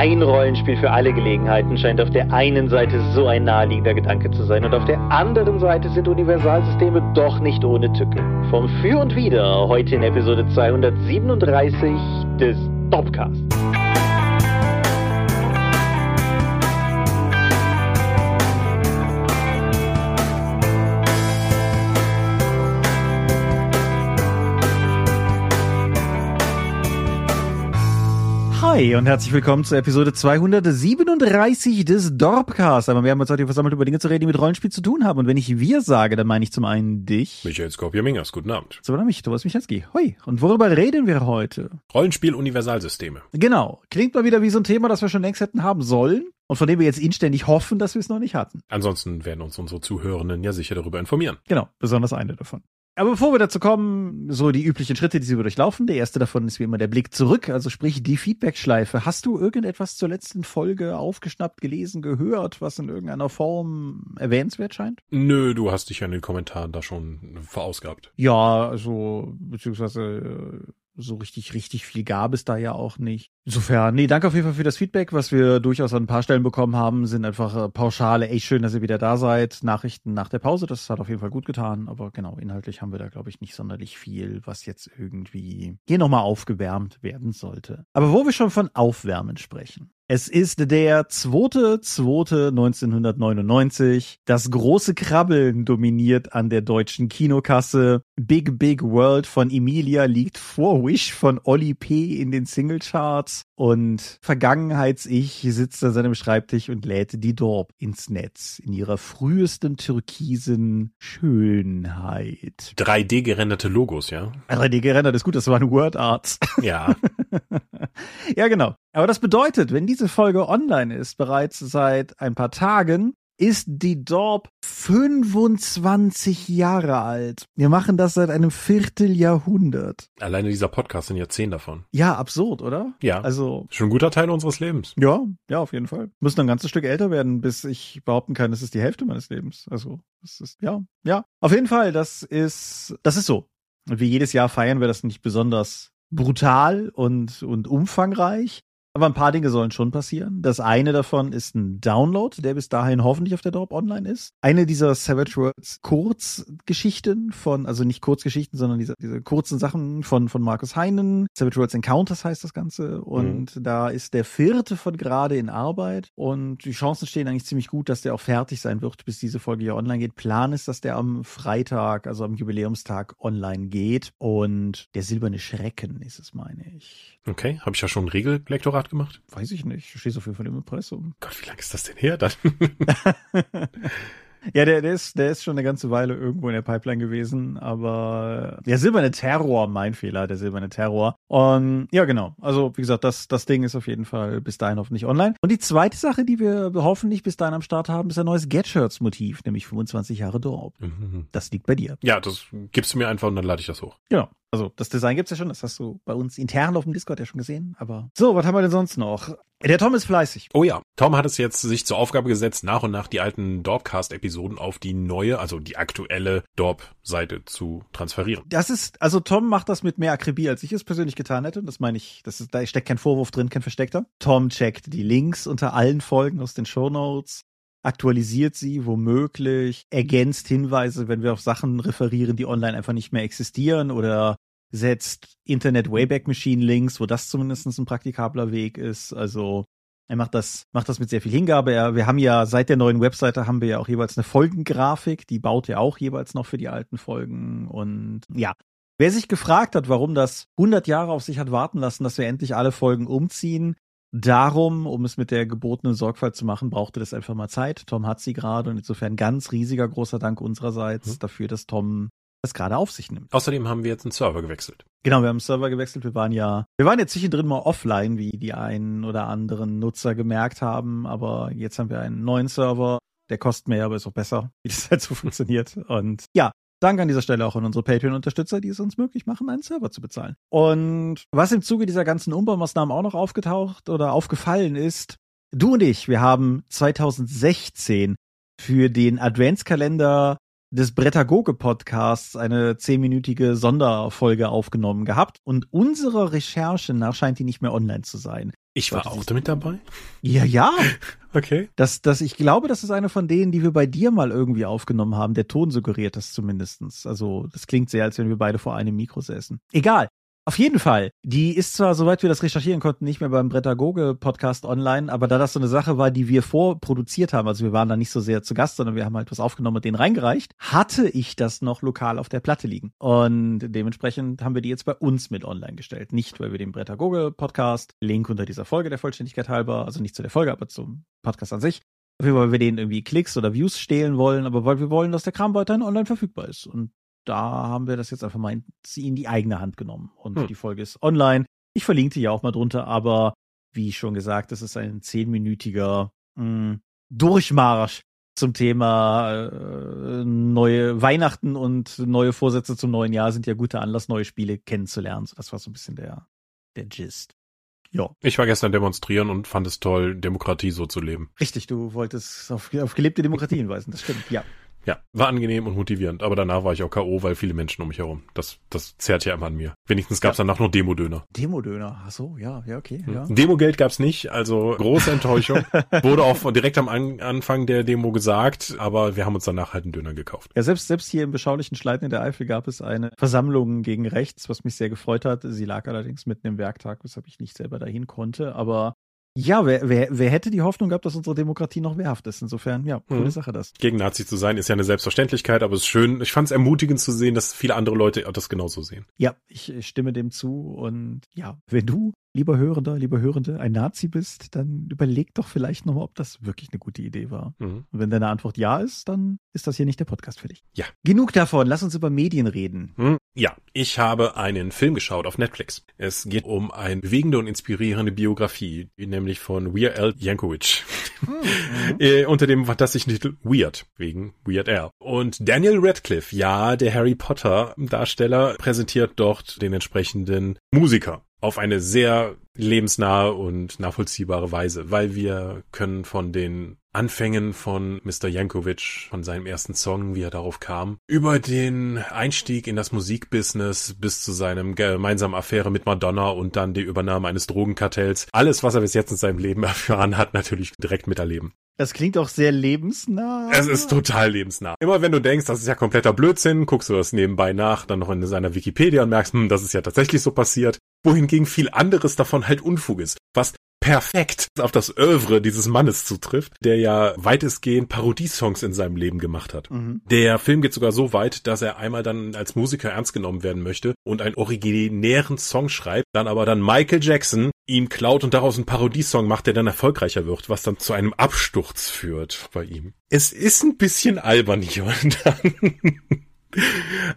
Ein Rollenspiel für alle Gelegenheiten scheint auf der einen Seite so ein naheliegender Gedanke zu sein und auf der anderen Seite sind Universalsysteme doch nicht ohne Tücke. Vom Für und Wider heute in Episode 237 des Dopcast. Hi und herzlich willkommen zur Episode 237 des Dorpcast. Aber wir haben uns heute versammelt, über Dinge zu reden, die mit Rollenspiel zu tun haben. Und wenn ich wir sage, dann meine ich zum einen dich. Michael Skorpia-Mingers, guten Abend. So, dann mich, Thomas Michalski. Hoi. Und worüber reden wir heute? Rollenspiel-Universalsysteme. Genau. Klingt mal wieder wie so ein Thema, das wir schon längst hätten haben sollen. Und von dem wir jetzt inständig hoffen, dass wir es noch nicht hatten. Ansonsten werden uns unsere Zuhörenden ja sicher darüber informieren. Genau, besonders eine davon. Aber bevor wir dazu kommen, so die üblichen Schritte, die sie durchlaufen. Der erste davon ist wie immer der Blick zurück, also sprich die Feedback-Schleife. Hast du irgendetwas zur letzten Folge aufgeschnappt, gelesen, gehört, was in irgendeiner Form erwähnenswert scheint? Nö, du hast dich ja in den Kommentaren da schon verausgabt. Ja, also, beziehungsweise so richtig, richtig viel gab es da ja auch nicht. Insofern, nee, danke auf jeden Fall für das Feedback. Was wir durchaus an ein paar Stellen bekommen haben, sind einfach äh, pauschale, ey, schön, dass ihr wieder da seid. Nachrichten nach der Pause, das hat auf jeden Fall gut getan. Aber genau, inhaltlich haben wir da, glaube ich, nicht sonderlich viel, was jetzt irgendwie hier nochmal aufgewärmt werden sollte. Aber wo wir schon von Aufwärmen sprechen. Es ist der 2.2.1999. Das große Krabbeln dominiert an der deutschen Kinokasse. Big Big World von Emilia liegt vor Wish von Oli P. in den Singlecharts. Und Vergangenheits-Ich sitzt an seinem Schreibtisch und lädt die Dorp ins Netz in ihrer frühesten türkisen Schönheit. 3D gerenderte Logos, ja? 3D gerendert ist gut, das waren Word Arts. Ja. ja, genau. Aber das bedeutet, wenn diese Folge online ist, bereits seit ein paar Tagen, ist die Dorp 25 Jahre alt. Wir machen das seit einem Vierteljahrhundert. Alleine dieser Podcast sind ja zehn davon. Ja, absurd, oder? Ja. Also. Schon ein guter Teil unseres Lebens. Ja, ja, auf jeden Fall. Müssen ein ganzes Stück älter werden, bis ich behaupten kann, das ist die Hälfte meines Lebens. Also, das ist, ja, ja. Auf jeden Fall, das ist, das ist so. Und wie jedes Jahr feiern wir das nicht besonders brutal und, und umfangreich. Aber ein paar Dinge sollen schon passieren. Das eine davon ist ein Download, der bis dahin hoffentlich auf der Dorp online ist. Eine dieser Savage Worlds Kurzgeschichten von, also nicht Kurzgeschichten, sondern diese, diese kurzen Sachen von, von Markus Heinen. Savage Worlds Encounters heißt das Ganze. Und mhm. da ist der vierte von gerade in Arbeit. Und die Chancen stehen eigentlich ziemlich gut, dass der auch fertig sein wird, bis diese Folge hier online geht. Plan ist, dass der am Freitag, also am Jubiläumstag online geht. Und der silberne Schrecken ist es, meine ich. Okay, habe ich ja schon ein Regellektorat gemacht? Weiß ich nicht. Steht so viel von dem Impressum. Gott, wie lange ist das denn her dann? Ja, der, der, ist, der ist schon eine ganze Weile irgendwo in der Pipeline gewesen, aber der silberne Terror, mein Fehler, der silberne Terror. Und ja, genau. Also, wie gesagt, das, das Ding ist auf jeden Fall bis dahin hoffentlich online. Und die zweite Sache, die wir hoffentlich bis dahin am Start haben, ist ein neues Get-Shirts-Motiv, nämlich 25 Jahre Dorp. Mhm. Das liegt bei dir. Ja, das gibst du mir einfach und dann lade ich das hoch. Genau. Also das Design gibt's ja schon, das hast du bei uns intern auf dem Discord ja schon gesehen. Aber so, was haben wir denn sonst noch? Der Tom ist fleißig. Oh ja, Tom hat es jetzt sich zur Aufgabe gesetzt, nach und nach die alten Dorpcast-Episoden auf die neue, also die aktuelle Dorp-Seite zu transferieren. Das ist, also Tom macht das mit mehr Akribie, als ich es persönlich getan hätte. Das meine ich, das ist, da steckt kein Vorwurf drin, kein versteckter. Tom checkt die Links unter allen Folgen aus den Show Notes aktualisiert sie womöglich, ergänzt Hinweise, wenn wir auf Sachen referieren, die online einfach nicht mehr existieren oder setzt Internet Wayback Machine Links, wo das zumindest ein praktikabler Weg ist. Also er macht das, macht das mit sehr viel Hingabe. Er, wir haben ja seit der neuen Webseite haben wir ja auch jeweils eine Folgengrafik, die baut er auch jeweils noch für die alten Folgen. Und ja, wer sich gefragt hat, warum das 100 Jahre auf sich hat warten lassen, dass wir endlich alle Folgen umziehen, Darum, um es mit der gebotenen Sorgfalt zu machen, brauchte das einfach mal Zeit. Tom hat sie gerade und insofern ganz riesiger großer Dank unsererseits mhm. dafür, dass Tom das gerade auf sich nimmt. Außerdem haben wir jetzt einen Server gewechselt. Genau, wir haben einen Server gewechselt. Wir waren ja, wir waren jetzt zwischendrin mal offline, wie die einen oder anderen Nutzer gemerkt haben, aber jetzt haben wir einen neuen Server. Der kostet mehr, aber ist auch besser, wie das halt so funktioniert. Und ja, Danke an dieser Stelle auch an unsere Patreon-Unterstützer, die es uns möglich machen, einen Server zu bezahlen. Und was im Zuge dieser ganzen Umbaumaßnahmen auch noch aufgetaucht oder aufgefallen ist, du und ich, wir haben 2016 für den Adventskalender des Brettagoge-Podcasts eine zehnminütige Sonderfolge aufgenommen gehabt und unserer Recherche nach scheint die nicht mehr online zu sein. Ich war auch damit dabei? Ja, ja. Okay. Das, das, ich glaube, das ist eine von denen, die wir bei dir mal irgendwie aufgenommen haben. Der Ton suggeriert das zumindestens. Also, das klingt sehr, als wenn wir beide vor einem Mikro säßen. Egal. Auf jeden Fall. Die ist zwar, soweit wir das recherchieren konnten, nicht mehr beim Brettagoge Podcast online, aber da das so eine Sache war, die wir vorproduziert haben, also wir waren da nicht so sehr zu Gast, sondern wir haben halt was aufgenommen und den reingereicht, hatte ich das noch lokal auf der Platte liegen. Und dementsprechend haben wir die jetzt bei uns mit online gestellt. Nicht, weil wir den Brettagoge Podcast, Link unter dieser Folge der Vollständigkeit halber, also nicht zu der Folge, aber zum Podcast an sich, weil wir denen irgendwie Klicks oder Views stehlen wollen, aber weil wir wollen, dass der Kram weiterhin online verfügbar ist. Und da haben wir das jetzt einfach mal in, in die eigene Hand genommen. Und hm. die Folge ist online. Ich verlinke die ja auch mal drunter, aber wie schon gesagt, das ist ein zehnminütiger hm, Durchmarsch zum Thema äh, neue Weihnachten und neue Vorsätze zum neuen Jahr sind ja guter Anlass, neue Spiele kennenzulernen. So, das war so ein bisschen der, der Gist. Ja. Ich war gestern demonstrieren und fand es toll, Demokratie so zu leben. Richtig, du wolltest auf, auf gelebte Demokratie hinweisen, das stimmt, ja. Ja, war angenehm und motivierend, aber danach war ich auch K.O., weil viele Menschen um mich herum. Das, das zerrt ja immer an mir. Wenigstens gab's ja. danach nur Demo-Döner. Demo-Döner, ach so, ja, ja, okay. Ja. Demo-Geld gab's nicht, also große Enttäuschung. Wurde auch direkt am an Anfang der Demo gesagt, aber wir haben uns danach halt einen Döner gekauft. Ja, selbst, selbst hier im beschaulichen Schleiten in der Eifel gab es eine Versammlung gegen rechts, was mich sehr gefreut hat. Sie lag allerdings mitten im Werktag, weshalb ich nicht selber dahin konnte, aber ja, wer, wer, wer hätte die Hoffnung gehabt, dass unsere Demokratie noch wehrhaft ist? Insofern, ja, coole mhm. Sache das. Gegen Nazi zu sein ist ja eine Selbstverständlichkeit, aber es ist schön. Ich fand es ermutigend zu sehen, dass viele andere Leute das genauso sehen. Ja, ich stimme dem zu und ja, wenn du lieber Hörender, lieber Hörende, ein Nazi bist, dann überleg doch vielleicht nochmal, ob das wirklich eine gute Idee war. Mhm. Und wenn deine Antwort ja ist, dann ist das hier nicht der Podcast für dich. Ja. Genug davon, lass uns über Medien reden. Mhm. Ja, ich habe einen Film geschaut auf Netflix. Es geht um eine bewegende und inspirierende Biografie, nämlich von Weird Al Yankovic. Mhm. äh, unter dem fantastischen Titel Weird, wegen Weird Al. Und Daniel Radcliffe, ja, der Harry Potter Darsteller, präsentiert dort den entsprechenden Musiker auf eine sehr lebensnahe und nachvollziehbare Weise, weil wir können von den Anfängen von Mr. Jankovic, von seinem ersten Song, wie er darauf kam, über den Einstieg in das Musikbusiness bis zu seinem gemeinsamen Affäre mit Madonna und dann die Übernahme eines Drogenkartells. Alles, was er bis jetzt in seinem Leben erfahren hat, natürlich direkt miterleben. Das klingt auch sehr lebensnah. Es ist total lebensnah. Immer wenn du denkst, das ist ja kompletter Blödsinn, guckst du das nebenbei nach, dann noch in seiner Wikipedia und merkst, hm, das ist ja tatsächlich so passiert. Wohingegen viel anderes davon halt Unfug ist. Was perfekt auf das Övre dieses Mannes zutrifft, der ja weitestgehend Parodiesongs in seinem Leben gemacht hat. Mhm. Der Film geht sogar so weit, dass er einmal dann als Musiker ernst genommen werden möchte und einen originären Song schreibt, dann aber dann Michael Jackson ihm klaut und daraus einen Parodiesong macht, der dann erfolgreicher wird, was dann zu einem Absturz führt bei ihm. Es ist ein bisschen albern hier und dann.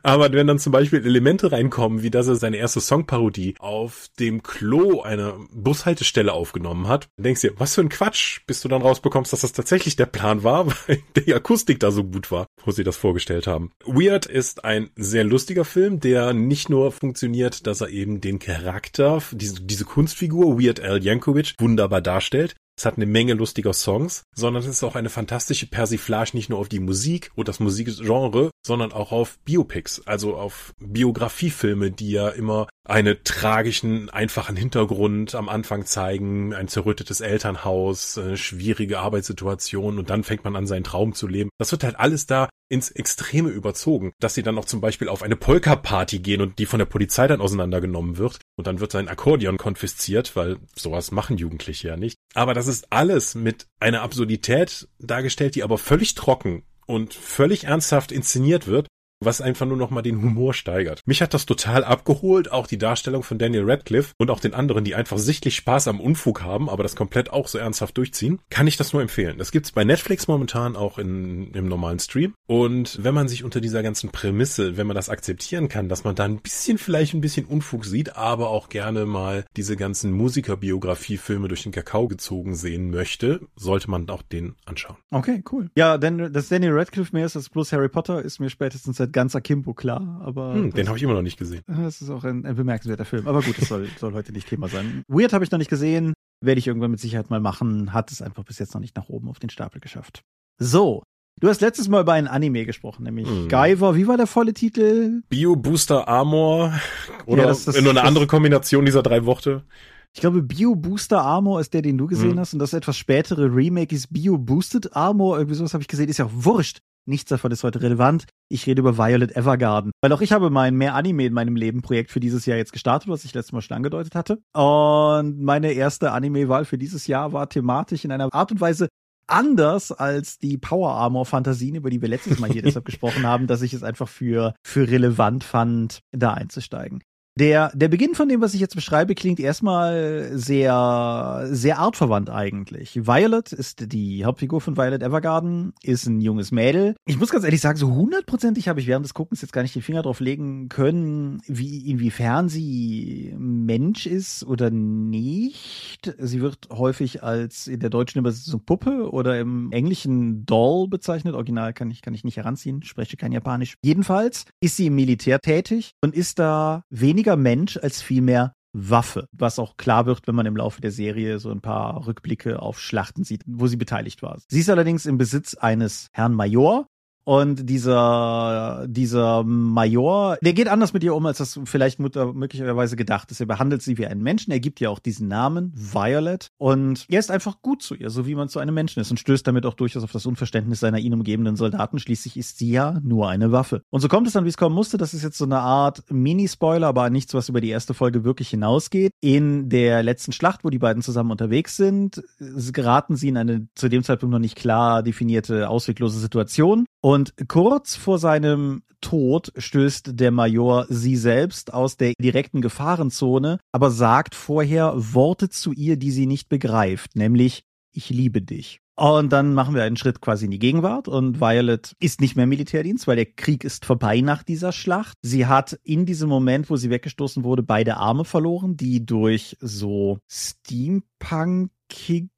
Aber wenn dann zum Beispiel Elemente reinkommen, wie dass er seine erste Songparodie auf dem Klo einer Bushaltestelle aufgenommen hat, denkst du dir, was für ein Quatsch, bis du dann rausbekommst, dass das tatsächlich der Plan war, weil die Akustik da so gut war, wo sie das vorgestellt haben. Weird ist ein sehr lustiger Film, der nicht nur funktioniert, dass er eben den Charakter, diese, diese Kunstfigur Weird Al Yankovic wunderbar darstellt, es hat eine Menge lustiger Songs, sondern es ist auch eine fantastische Persiflage nicht nur auf die Musik und das Musikgenre, sondern auch auf Biopics, also auf Biografiefilme, die ja immer einen tragischen, einfachen Hintergrund am Anfang zeigen, ein zerrüttetes Elternhaus, eine schwierige Arbeitssituation und dann fängt man an, seinen Traum zu leben. Das wird halt alles da ins Extreme überzogen, dass sie dann auch zum Beispiel auf eine Polka-Party gehen und die von der Polizei dann auseinandergenommen wird und dann wird sein Akkordeon konfisziert, weil sowas machen Jugendliche ja nicht. Aber das ist alles mit einer Absurdität dargestellt, die aber völlig trocken und völlig ernsthaft inszeniert wird was einfach nur noch mal den Humor steigert. Mich hat das total abgeholt, auch die Darstellung von Daniel Radcliffe und auch den anderen, die einfach sichtlich Spaß am Unfug haben, aber das komplett auch so ernsthaft durchziehen, kann ich das nur empfehlen. Das gibt's bei Netflix momentan auch in, im normalen Stream. Und wenn man sich unter dieser ganzen Prämisse, wenn man das akzeptieren kann, dass man da ein bisschen vielleicht ein bisschen Unfug sieht, aber auch gerne mal diese ganzen Musikerbiografie-Filme durch den Kakao gezogen sehen möchte, sollte man auch den anschauen. Okay, cool. Ja, denn dass Daniel Radcliffe mehr ist als bloß Harry Potter, ist mir spätestens seit ganz Akimbo klar, aber. Hm, den habe ich immer noch nicht gesehen. Das ist auch ein, ein bemerkenswerter Film. Aber gut, das soll, soll heute nicht Thema sein. Weird habe ich noch nicht gesehen, werde ich irgendwann mit Sicherheit mal machen, hat es einfach bis jetzt noch nicht nach oben auf den Stapel geschafft. So, Du hast letztes Mal über einen Anime gesprochen, nämlich hm. Guyver. Wie war der volle Titel? Bio Booster Armor oder ja, das, das, nur eine das, andere Kombination dieser drei Worte. Ich glaube, Bio Booster Armor ist der, den du gesehen hm. hast. Und das etwas spätere Remake ist Bio Boosted Armor. Irgendwie sowas habe ich gesehen. Ist ja auch wurscht. Nichts davon ist heute relevant. Ich rede über Violet Evergarden. Weil auch ich habe mein Mehr Anime in meinem Leben Projekt für dieses Jahr jetzt gestartet, was ich letztes Mal schon angedeutet hatte. Und meine erste Anime-Wahl für dieses Jahr war thematisch in einer Art und Weise anders als die Power Armor Fantasien, über die wir letztes Mal hier deshalb gesprochen haben, dass ich es einfach für, für relevant fand, da einzusteigen. Der, der Beginn von dem, was ich jetzt beschreibe, klingt erstmal sehr, sehr artverwandt eigentlich. Violet ist die Hauptfigur von Violet Evergarden, ist ein junges Mädel. Ich muss ganz ehrlich sagen, so hundertprozentig habe ich während des Guckens jetzt gar nicht den Finger drauf legen können, wie, inwiefern sie Mensch ist oder nicht. Sie wird häufig als in der deutschen Übersetzung Puppe oder im englischen Doll bezeichnet. Original kann ich, kann ich nicht heranziehen, spreche kein Japanisch. Jedenfalls ist sie im Militär tätig und ist da wenig weniger Mensch als vielmehr Waffe, was auch klar wird, wenn man im Laufe der Serie so ein paar Rückblicke auf Schlachten sieht, wo sie beteiligt war. Sie ist allerdings im Besitz eines Herrn Major, und dieser, dieser Major, der geht anders mit ihr um, als das vielleicht möglicherweise gedacht ist. Er behandelt sie wie einen Menschen. Er gibt ihr auch diesen Namen, Violet. Und er ist einfach gut zu ihr, so wie man zu einem Menschen ist und stößt damit auch durchaus auf das Unverständnis seiner ihn umgebenden Soldaten. Schließlich ist sie ja nur eine Waffe. Und so kommt es dann, wie es kommen musste. Das ist jetzt so eine Art Mini-Spoiler, aber nichts, was über die erste Folge wirklich hinausgeht. In der letzten Schlacht, wo die beiden zusammen unterwegs sind, geraten sie in eine zu dem Zeitpunkt noch nicht klar definierte, ausweglose Situation. Und kurz vor seinem Tod stößt der Major sie selbst aus der direkten Gefahrenzone, aber sagt vorher Worte zu ihr, die sie nicht begreift, nämlich ich liebe dich. Und dann machen wir einen Schritt quasi in die Gegenwart und Violet ist nicht mehr Militärdienst, weil der Krieg ist vorbei nach dieser Schlacht. Sie hat in diesem Moment, wo sie weggestoßen wurde, beide Arme verloren, die durch so Steampunkige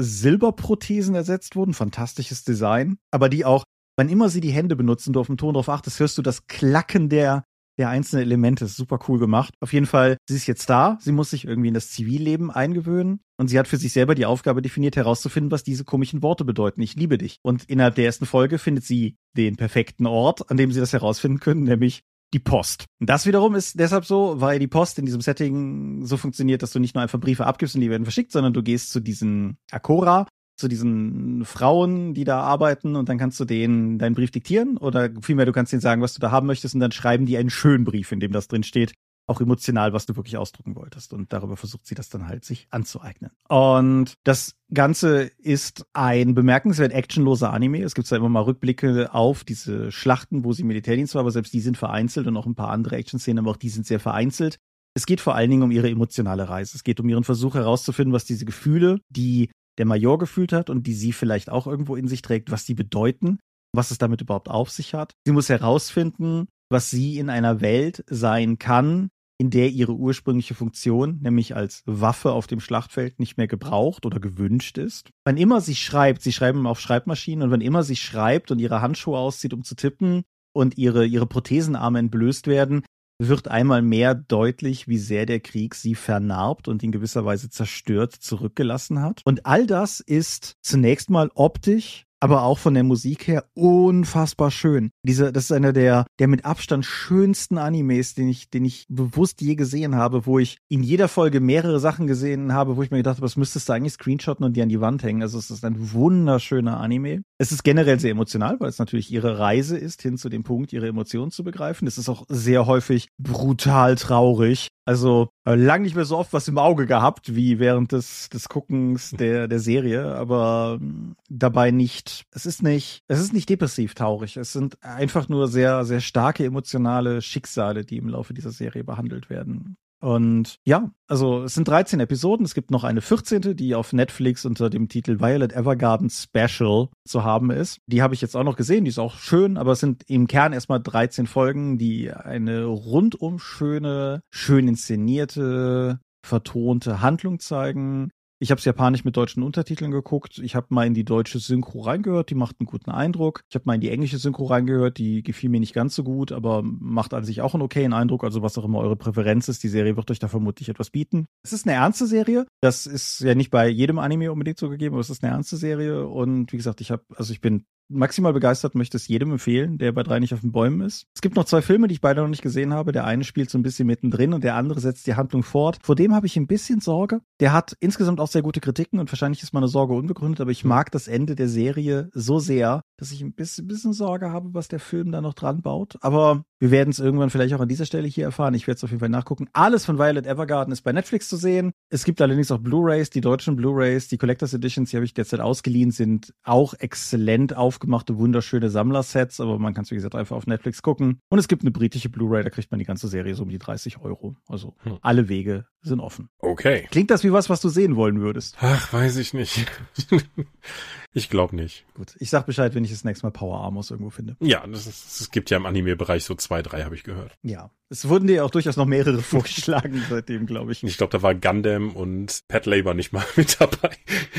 Silberprothesen ersetzt wurden. Fantastisches Design. Aber die auch, wann immer sie die Hände benutzen, du auf dem Ton drauf achtest, hörst du das Klacken der, der einzelnen Elemente. Ist super cool gemacht. Auf jeden Fall, sie ist jetzt da. Sie muss sich irgendwie in das Zivilleben eingewöhnen. Und sie hat für sich selber die Aufgabe definiert, herauszufinden, was diese komischen Worte bedeuten. Ich liebe dich. Und innerhalb der ersten Folge findet sie den perfekten Ort, an dem sie das herausfinden können, nämlich die Post. Und das wiederum ist deshalb so, weil die Post in diesem Setting so funktioniert, dass du nicht nur einfach Briefe abgibst und die werden verschickt, sondern du gehst zu diesen Akora, zu diesen Frauen, die da arbeiten und dann kannst du denen deinen Brief diktieren oder vielmehr du kannst denen sagen, was du da haben möchtest und dann schreiben die einen schönen Brief, in dem das drin steht, auch emotional, was du wirklich ausdrucken wolltest. Und darüber versucht sie das dann halt sich anzueignen. Und das Ganze ist ein bemerkenswert actionloser Anime. Es gibt zwar immer mal Rückblicke auf diese Schlachten, wo sie Militärdienst war, aber selbst die sind vereinzelt und auch ein paar andere Action-Szenen, aber auch die sind sehr vereinzelt. Es geht vor allen Dingen um ihre emotionale Reise. Es geht um ihren Versuch herauszufinden, was diese Gefühle, die der Major gefühlt hat und die sie vielleicht auch irgendwo in sich trägt, was die bedeuten, was es damit überhaupt auf sich hat. Sie muss herausfinden, was sie in einer Welt sein kann, in der ihre ursprüngliche Funktion, nämlich als Waffe auf dem Schlachtfeld, nicht mehr gebraucht oder gewünscht ist. Wann immer sie schreibt, sie schreiben auf Schreibmaschinen und wann immer sie schreibt und ihre Handschuhe auszieht, um zu tippen und ihre, ihre Prothesenarme entblößt werden, wird einmal mehr deutlich, wie sehr der Krieg sie vernarbt und in gewisser Weise zerstört zurückgelassen hat. Und all das ist zunächst mal optisch aber auch von der Musik her unfassbar schön. Diese, das ist einer der, der mit Abstand schönsten Animes, den ich, den ich bewusst je gesehen habe, wo ich in jeder Folge mehrere Sachen gesehen habe, wo ich mir gedacht habe, das müsstest du eigentlich screenshotten und die an die Wand hängen. Also es ist ein wunderschöner Anime. Es ist generell sehr emotional, weil es natürlich ihre Reise ist, hin zu dem Punkt, ihre Emotionen zu begreifen. Es ist auch sehr häufig brutal traurig. Also äh, lang nicht mehr so oft was im Auge gehabt, wie während des, des Guckens der, der Serie, aber äh, dabei nicht, es ist nicht, es ist nicht depressiv traurig. Es sind einfach nur sehr, sehr starke emotionale Schicksale, die im Laufe dieser Serie behandelt werden. Und ja, also es sind 13 Episoden. Es gibt noch eine 14., die auf Netflix unter dem Titel Violet Evergarden Special zu haben ist. Die habe ich jetzt auch noch gesehen. Die ist auch schön, aber es sind im Kern erstmal 13 Folgen, die eine rundum schöne, schön inszenierte, vertonte Handlung zeigen. Ich habe es japanisch mit deutschen Untertiteln geguckt. Ich habe mal in die deutsche Synchro reingehört, die macht einen guten Eindruck. Ich habe mal in die englische Synchro reingehört, die gefiel mir nicht ganz so gut, aber macht an sich auch einen okayen Eindruck. Also was auch immer eure Präferenz ist, die Serie wird euch da vermutlich etwas bieten. Es ist eine ernste Serie. Das ist ja nicht bei jedem Anime unbedingt so gegeben, aber es ist eine ernste Serie. Und wie gesagt, ich habe, also ich bin maximal begeistert, möchte es jedem empfehlen, der bei drei nicht auf den Bäumen ist. Es gibt noch zwei Filme, die ich beide noch nicht gesehen habe. Der eine spielt so ein bisschen mittendrin und der andere setzt die Handlung fort. Vor dem habe ich ein bisschen Sorge. Der hat insgesamt auch sehr gute Kritiken und wahrscheinlich ist meine Sorge unbegründet, aber ich mag das Ende der Serie so sehr, dass ich ein bisschen, bisschen Sorge habe, was der Film da noch dran baut. Aber wir werden es irgendwann vielleicht auch an dieser Stelle hier erfahren. Ich werde es auf jeden Fall nachgucken. Alles von Violet Evergarden ist bei Netflix zu sehen. Es gibt allerdings auch Blu-rays, die deutschen Blu-rays, die Collectors Editions, die habe ich derzeit ausgeliehen, sind auch exzellent aufgemachte, wunderschöne Sammlersets, aber man kann es wie gesagt einfach auf Netflix gucken. Und es gibt eine britische Blu-ray, da kriegt man die ganze Serie so um die 30 Euro. Also hm. alle Wege sind offen. Okay. Klingt das wie was, was du sehen wollen würdest? Ach, weiß ich nicht. ich glaube nicht. Gut, ich sag Bescheid, wenn ich das nächste Mal Power Armors irgendwo finde. Ja, es gibt ja im Anime-Bereich so zwei, drei, habe ich gehört. Ja, es wurden dir auch durchaus noch mehrere vorgeschlagen seitdem, glaube ich. Ich glaube, da war Gundam und Pat Labor nicht mal mit dabei.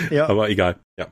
Ja. Aber egal, ja.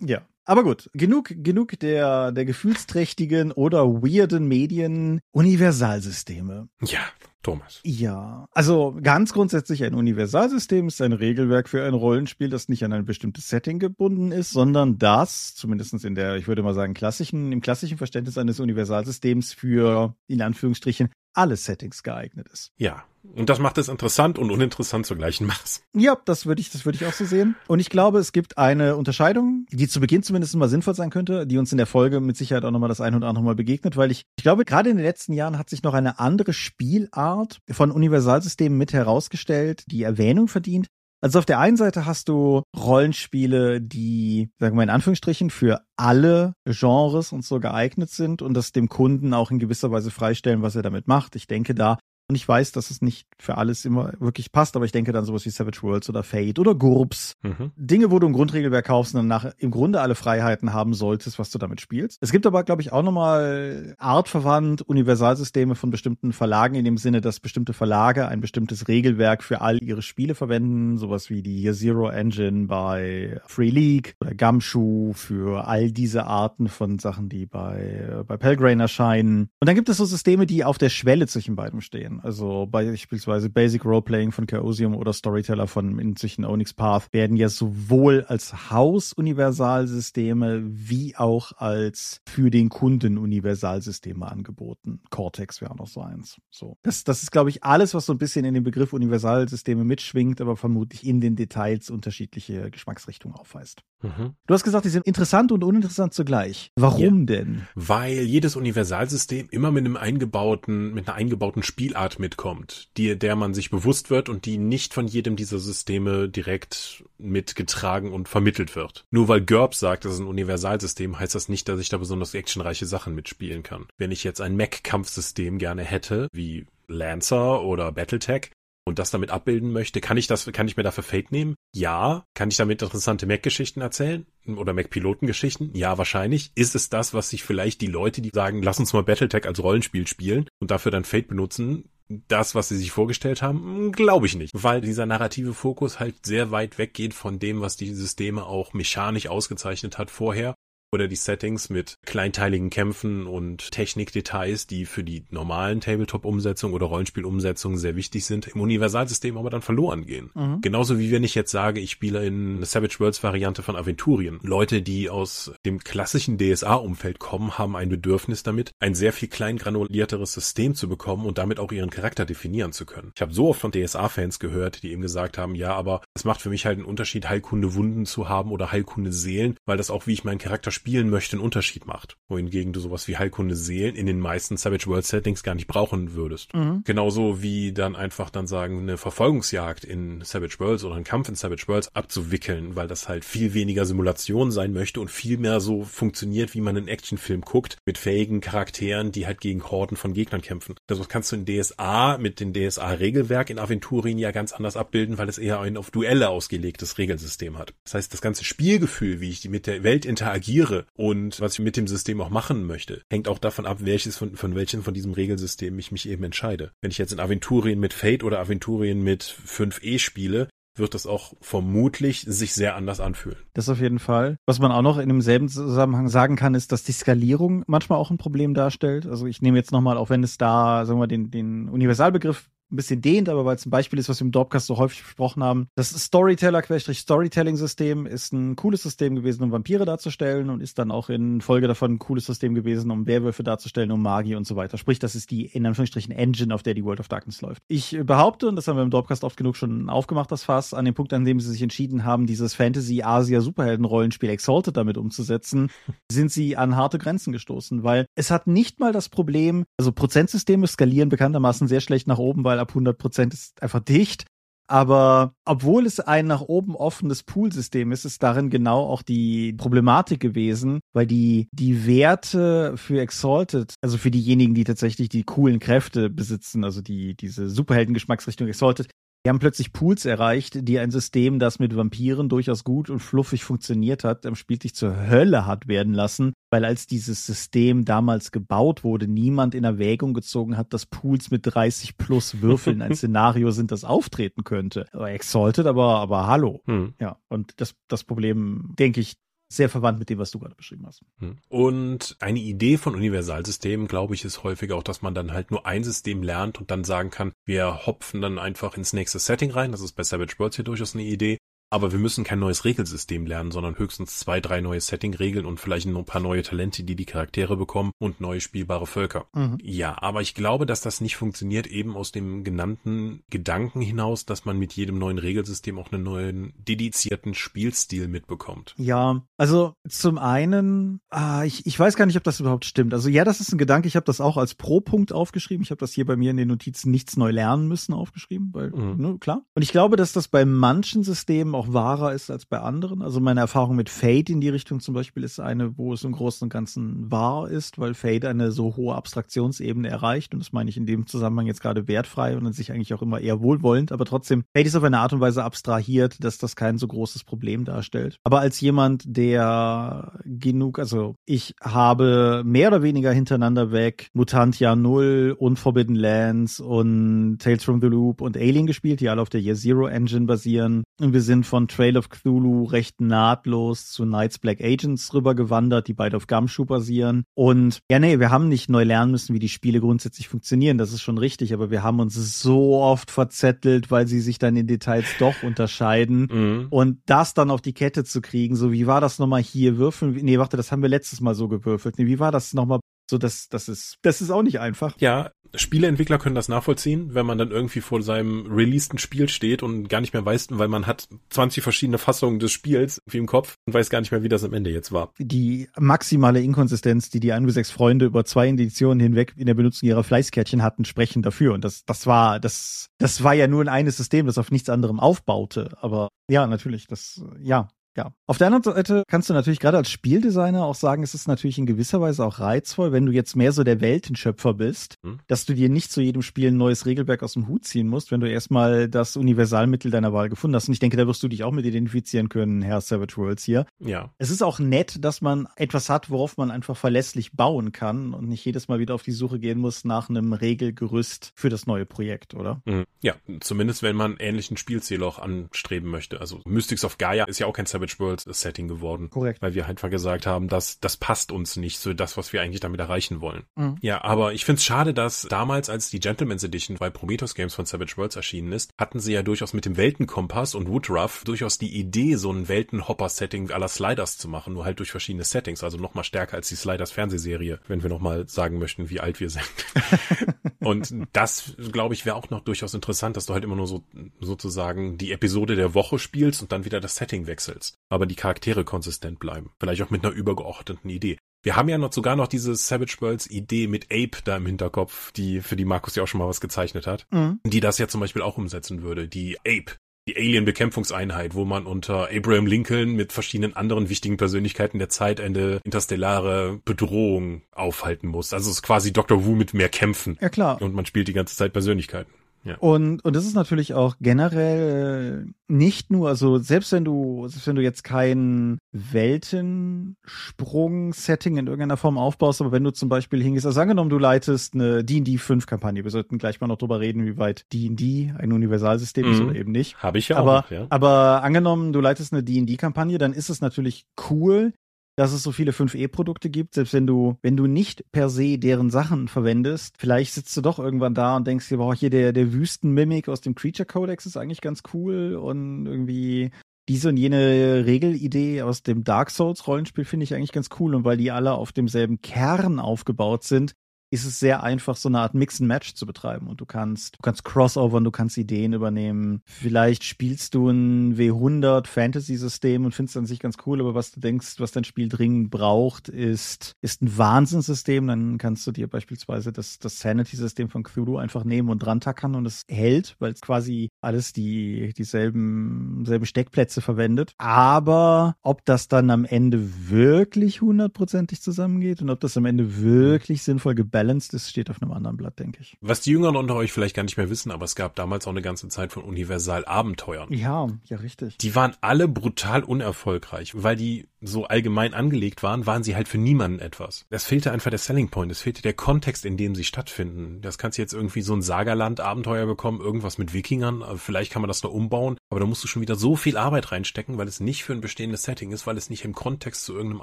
Ja. Aber gut, genug, genug der, der gefühlsträchtigen oder weirden Medien Universalsysteme. Ja, Thomas. Ja, also ganz grundsätzlich ein Universalsystem ist ein Regelwerk für ein Rollenspiel, das nicht an ein bestimmtes Setting gebunden ist, sondern das, zumindest in der, ich würde mal sagen, klassischen, im klassischen Verständnis eines Universalsystems für, in Anführungsstrichen, alle Settings geeignet ist. Ja, und das macht es interessant und uninteressant zur gleichen Maß. Ja, das würde ich, das würde ich auch so sehen. Und ich glaube, es gibt eine Unterscheidung, die zu Beginn zumindest mal sinnvoll sein könnte, die uns in der Folge mit Sicherheit auch nochmal das ein oder andere Mal begegnet, weil ich, ich glaube, gerade in den letzten Jahren hat sich noch eine andere Spielart von Universalsystemen mit herausgestellt, die Erwähnung verdient. Also auf der einen Seite hast du Rollenspiele, die, sagen wir in Anführungsstrichen, für alle Genres und so geeignet sind und das dem Kunden auch in gewisser Weise freistellen, was er damit macht. Ich denke da und ich weiß, dass es nicht für alles immer wirklich passt, aber ich denke dann sowas wie Savage Worlds oder Fate oder GURPS. Mhm. Dinge, wo du ein Grundregelwerk kaufst und danach im Grunde alle Freiheiten haben solltest, was du damit spielst. Es gibt aber, glaube ich, auch nochmal artverwandt Universalsysteme von bestimmten Verlagen in dem Sinne, dass bestimmte Verlage ein bestimmtes Regelwerk für all ihre Spiele verwenden. Sowas wie die Zero Engine bei Free League oder Gumshoe für all diese Arten von Sachen, die bei, bei Pelgrane erscheinen. Und dann gibt es so Systeme, die auf der Schwelle zwischen beiden stehen. Also beispielsweise Basic Roleplaying von Chaosium oder Storyteller von inzwischen Onyx Path werden ja sowohl als Haus-Universalsysteme wie auch als für den Kunden Universalsysteme angeboten. Cortex wäre auch noch so eins. So. Das, das ist, glaube ich, alles, was so ein bisschen in den Begriff Universalsysteme mitschwingt, aber vermutlich in den Details unterschiedliche Geschmacksrichtungen aufweist. Mhm. Du hast gesagt, die sind interessant und uninteressant zugleich. Warum ja. denn? Weil jedes Universalsystem immer mit einem eingebauten, mit einer eingebauten Spielart mitkommt, die, der man sich bewusst wird und die nicht von jedem dieser Systeme direkt mitgetragen und vermittelt wird. Nur weil GURPS sagt, das ist ein Universalsystem, heißt das nicht, dass ich da besonders actionreiche Sachen mitspielen kann. Wenn ich jetzt ein Mech-Kampfsystem gerne hätte, wie Lancer oder Battletech, und das damit abbilden möchte, kann ich das, kann ich mir dafür Fate nehmen? Ja. Kann ich damit interessante Mac-Geschichten erzählen? Oder Mac-Piloten-Geschichten? Ja, wahrscheinlich. Ist es das, was sich vielleicht die Leute, die sagen, lass uns mal Battletech als Rollenspiel spielen und dafür dann Fate benutzen, das, was sie sich vorgestellt haben, glaube ich nicht, weil dieser narrative Fokus halt sehr weit weggeht von dem, was die Systeme auch mechanisch ausgezeichnet hat vorher oder die Settings mit kleinteiligen Kämpfen und Technikdetails, die für die normalen Tabletop-Umsetzungen oder Rollenspiel-Umsetzungen sehr wichtig sind, im Universalsystem aber dann verloren gehen. Mhm. Genauso wie wenn ich jetzt sage, ich spiele in Savage Worlds Variante von Aventurien. Leute, die aus dem klassischen DSA-Umfeld kommen, haben ein Bedürfnis damit, ein sehr viel kleingranulierteres System zu bekommen und damit auch ihren Charakter definieren zu können. Ich habe so oft von DSA-Fans gehört, die eben gesagt haben, ja, aber es macht für mich halt einen Unterschied, Heilkunde Wunden zu haben oder Heilkunde Seelen, weil das auch, wie ich meinen Charakter spielen möchte, einen Unterschied macht. Wohingegen du sowas wie Heilkunde Seelen in den meisten Savage World Settings gar nicht brauchen würdest. Mhm. Genauso wie dann einfach dann sagen, eine Verfolgungsjagd in Savage Worlds oder ein Kampf in Savage Worlds abzuwickeln, weil das halt viel weniger Simulation sein möchte und viel mehr so funktioniert, wie man einen Actionfilm guckt, mit fähigen Charakteren, die halt gegen Horden von Gegnern kämpfen. Das kannst du in DSA mit dem DSA-Regelwerk in Aventurien ja ganz anders abbilden, weil es eher ein auf Duelle ausgelegtes Regelsystem hat. Das heißt, das ganze Spielgefühl, wie ich mit der Welt interagiere, mache und was ich mit dem System auch machen möchte, hängt auch davon ab, welches von, von welchen von diesem Regelsystem ich mich eben entscheide. Wenn ich jetzt in Aventurien mit Fate oder Aventurien mit 5e spiele, wird das auch vermutlich sich sehr anders anfühlen. Das auf jeden Fall. Was man auch noch in demselben Zusammenhang sagen kann, ist, dass die Skalierung manchmal auch ein Problem darstellt. Also ich nehme jetzt nochmal, auch wenn es da, sagen wir, den, den Universalbegriff ein bisschen dehnt, aber weil es ein Beispiel ist, was wir im Dorpcast so häufig besprochen haben. Das Storyteller-Storytelling-System ist ein cooles System gewesen, um Vampire darzustellen und ist dann auch in Folge davon ein cooles System gewesen, um Werwölfe darzustellen, um Magie und so weiter. Sprich, das ist die, in Anführungsstrichen, Engine, auf der die World of Darkness läuft. Ich behaupte, und das haben wir im Dorpcast oft genug schon aufgemacht, das Fass, an dem Punkt, an dem sie sich entschieden haben, dieses Fantasy-Asia-Superhelden-Rollenspiel Exalted damit umzusetzen, sind sie an harte Grenzen gestoßen, weil es hat nicht mal das Problem, also Prozentsysteme skalieren bekanntermaßen sehr schlecht nach oben, weil ab 100 Prozent ist einfach dicht. Aber obwohl es ein nach oben offenes Poolsystem ist, ist darin genau auch die Problematik gewesen, weil die, die Werte für Exalted, also für diejenigen, die tatsächlich die coolen Kräfte besitzen, also die, diese Superhelden-Geschmacksrichtung Exalted, die haben plötzlich Pools erreicht, die ein System, das mit Vampiren durchaus gut und fluffig funktioniert hat, am Spiel sich zur Hölle hat werden lassen, weil als dieses System damals gebaut wurde, niemand in Erwägung gezogen hat, dass Pools mit 30 plus Würfeln ein Szenario sind, das auftreten könnte. Aber Exalted, aber, aber hallo. Hm. Ja, und das, das Problem, denke ich, sehr verwandt mit dem, was du gerade beschrieben hast. Hm. Und eine Idee von Universalsystemen, glaube ich, ist häufig auch, dass man dann halt nur ein System lernt und dann sagen kann, wir hopfen dann einfach ins nächste Setting rein. Das ist bei Savage Worlds hier durchaus eine Idee. Aber wir müssen kein neues Regelsystem lernen, sondern höchstens zwei, drei neue Setting-Regeln und vielleicht ein paar neue Talente, die die Charaktere bekommen und neue spielbare Völker. Mhm. Ja, aber ich glaube, dass das nicht funktioniert eben aus dem genannten Gedanken hinaus, dass man mit jedem neuen Regelsystem auch einen neuen dedizierten Spielstil mitbekommt. Ja, also zum einen, ah, ich, ich weiß gar nicht, ob das überhaupt stimmt. Also ja, das ist ein Gedanke. Ich habe das auch als Pro-Punkt aufgeschrieben. Ich habe das hier bei mir in den Notizen nichts neu lernen müssen aufgeschrieben, weil, mhm. ne, klar. Und ich glaube, dass das bei manchen Systemen auch wahrer ist als bei anderen. Also meine Erfahrung mit Fade in die Richtung zum Beispiel ist eine, wo es im Großen und Ganzen wahr ist, weil Fade eine so hohe Abstraktionsebene erreicht. Und das meine ich in dem Zusammenhang jetzt gerade wertfrei und an sich eigentlich auch immer eher wohlwollend. Aber trotzdem, Fade ist auf eine Art und Weise abstrahiert, dass das kein so großes Problem darstellt. Aber als jemand, der genug, also ich habe mehr oder weniger hintereinander weg Mutantia Null und Forbidden Lands und Tales from the Loop und Alien gespielt, die alle auf der Year Zero Engine basieren. Und wir sind von Trail of Cthulhu recht nahtlos zu Knights Black Agents rübergewandert, die beide auf Gumshoe basieren. Und ja, nee, wir haben nicht neu lernen müssen, wie die Spiele grundsätzlich funktionieren. Das ist schon richtig, aber wir haben uns so oft verzettelt, weil sie sich dann in Details doch unterscheiden. Mhm. Und das dann auf die Kette zu kriegen, so wie war das nochmal hier würfeln? Nee, warte, das haben wir letztes Mal so gewürfelt. Nee, wie war das nochmal so, das, das ist, das ist auch nicht einfach. Ja, Spieleentwickler können das nachvollziehen, wenn man dann irgendwie vor seinem releaseden Spiel steht und gar nicht mehr weiß, weil man hat 20 verschiedene Fassungen des Spiels im Kopf und weiß gar nicht mehr, wie das am Ende jetzt war. Die maximale Inkonsistenz, die die 1 bis 6 Freunde über zwei Editionen hinweg in der Benutzung ihrer Fleißkärtchen hatten, sprechen dafür. Und das, das war, das, das war ja nur ein eines System, das auf nichts anderem aufbaute. Aber ja, natürlich, das, ja, ja. Auf der anderen Seite kannst du natürlich gerade als Spieldesigner auch sagen, es ist natürlich in gewisser Weise auch reizvoll, wenn du jetzt mehr so der Weltenschöpfer bist, hm. dass du dir nicht zu jedem Spiel ein neues Regelwerk aus dem Hut ziehen musst, wenn du erstmal das Universalmittel deiner Wahl gefunden hast. Und ich denke, da wirst du dich auch mit identifizieren können, Herr Savage Worlds hier. Ja. Es ist auch nett, dass man etwas hat, worauf man einfach verlässlich bauen kann und nicht jedes Mal wieder auf die Suche gehen muss nach einem Regelgerüst für das neue Projekt, oder? Hm. Ja, zumindest wenn man ähnlichen Spielziel auch anstreben möchte. Also Mystics of Gaia ist ja auch kein Savage Savage Worlds Setting geworden. Korrekt. Weil wir einfach gesagt haben, dass das passt uns nicht so das, was wir eigentlich damit erreichen wollen. Mhm. Ja, aber ich finde es schade, dass damals, als die Gentleman's Edition bei Prometheus Games von Savage Worlds erschienen ist, hatten sie ja durchaus mit dem Weltenkompass und Woodruff durchaus die Idee, so ein Weltenhopper-Setting aller Sliders zu machen, nur halt durch verschiedene Settings, also nochmal stärker als die Sliders Fernsehserie, wenn wir nochmal sagen möchten, wie alt wir sind. und das, glaube ich, wäre auch noch durchaus interessant, dass du halt immer nur so sozusagen die Episode der Woche spielst und dann wieder das Setting wechselst aber die Charaktere konsistent bleiben. Vielleicht auch mit einer übergeordneten Idee. Wir haben ja noch sogar noch diese Savage Worlds Idee mit Ape da im Hinterkopf, die, für die Markus ja auch schon mal was gezeichnet hat, mhm. die das ja zum Beispiel auch umsetzen würde. Die Ape, die Alien-Bekämpfungseinheit, wo man unter Abraham Lincoln mit verschiedenen anderen wichtigen Persönlichkeiten der Zeit eine interstellare Bedrohung aufhalten muss. Also es ist quasi Dr. Wu mit mehr Kämpfen. Ja, klar. Und man spielt die ganze Zeit Persönlichkeiten. Ja. Und, und das ist natürlich auch generell nicht nur, also selbst wenn du, selbst wenn du jetzt kein Weltensprung-Setting in irgendeiner Form aufbaust, aber wenn du zum Beispiel hingehst, also angenommen, du leitest eine D&D 5 Kampagne, wir sollten gleich mal noch drüber reden, wie weit D&D ein Universalsystem mhm. ist oder eben nicht. Habe ich ja aber, auch, ja. Aber angenommen, du leitest eine D&D Kampagne, dann ist es natürlich cool, dass es so viele 5e-Produkte gibt, selbst wenn du, wenn du nicht per se deren Sachen verwendest, vielleicht sitzt du doch irgendwann da und denkst dir, boah, hier der, der Wüstenmimik aus dem Creature Codex ist eigentlich ganz cool und irgendwie diese und jene Regelidee aus dem Dark Souls Rollenspiel finde ich eigentlich ganz cool und weil die alle auf demselben Kern aufgebaut sind, ist es sehr einfach, so eine Art Mix and Match zu betreiben. Und du kannst, du kannst Crossovern, du kannst Ideen übernehmen. Vielleicht spielst du ein W100 Fantasy-System und findest an sich ganz cool, aber was du denkst, was dein Spiel dringend braucht, ist, ist ein Wahnsinnssystem. Dann kannst du dir beispielsweise das, das Sanity-System von Cthulhu einfach nehmen und dran tackern und es hält, weil es quasi alles die, dieselben, selben Steckplätze verwendet. Aber ob das dann am Ende wirklich hundertprozentig zusammengeht und ob das am Ende wirklich sinnvoll gebalanced balanced ist, steht auf einem anderen Blatt, denke ich. Was die Jüngeren unter euch vielleicht gar nicht mehr wissen, aber es gab damals auch eine ganze Zeit von Universal-Abenteuern. Ja, ja, richtig. Die waren alle brutal unerfolgreich, weil die so allgemein angelegt waren, waren sie halt für niemanden etwas. Es fehlte einfach der Selling Point, es fehlte der Kontext, in dem sie stattfinden. Das kannst du jetzt irgendwie so ein Sagerland-Abenteuer bekommen, irgendwas mit Wikingern, vielleicht kann man das noch umbauen, aber da musst du schon wieder so viel Arbeit reinstecken, weil es nicht für ein bestehendes Setting ist, weil es nicht im Kontext zu irgendeinem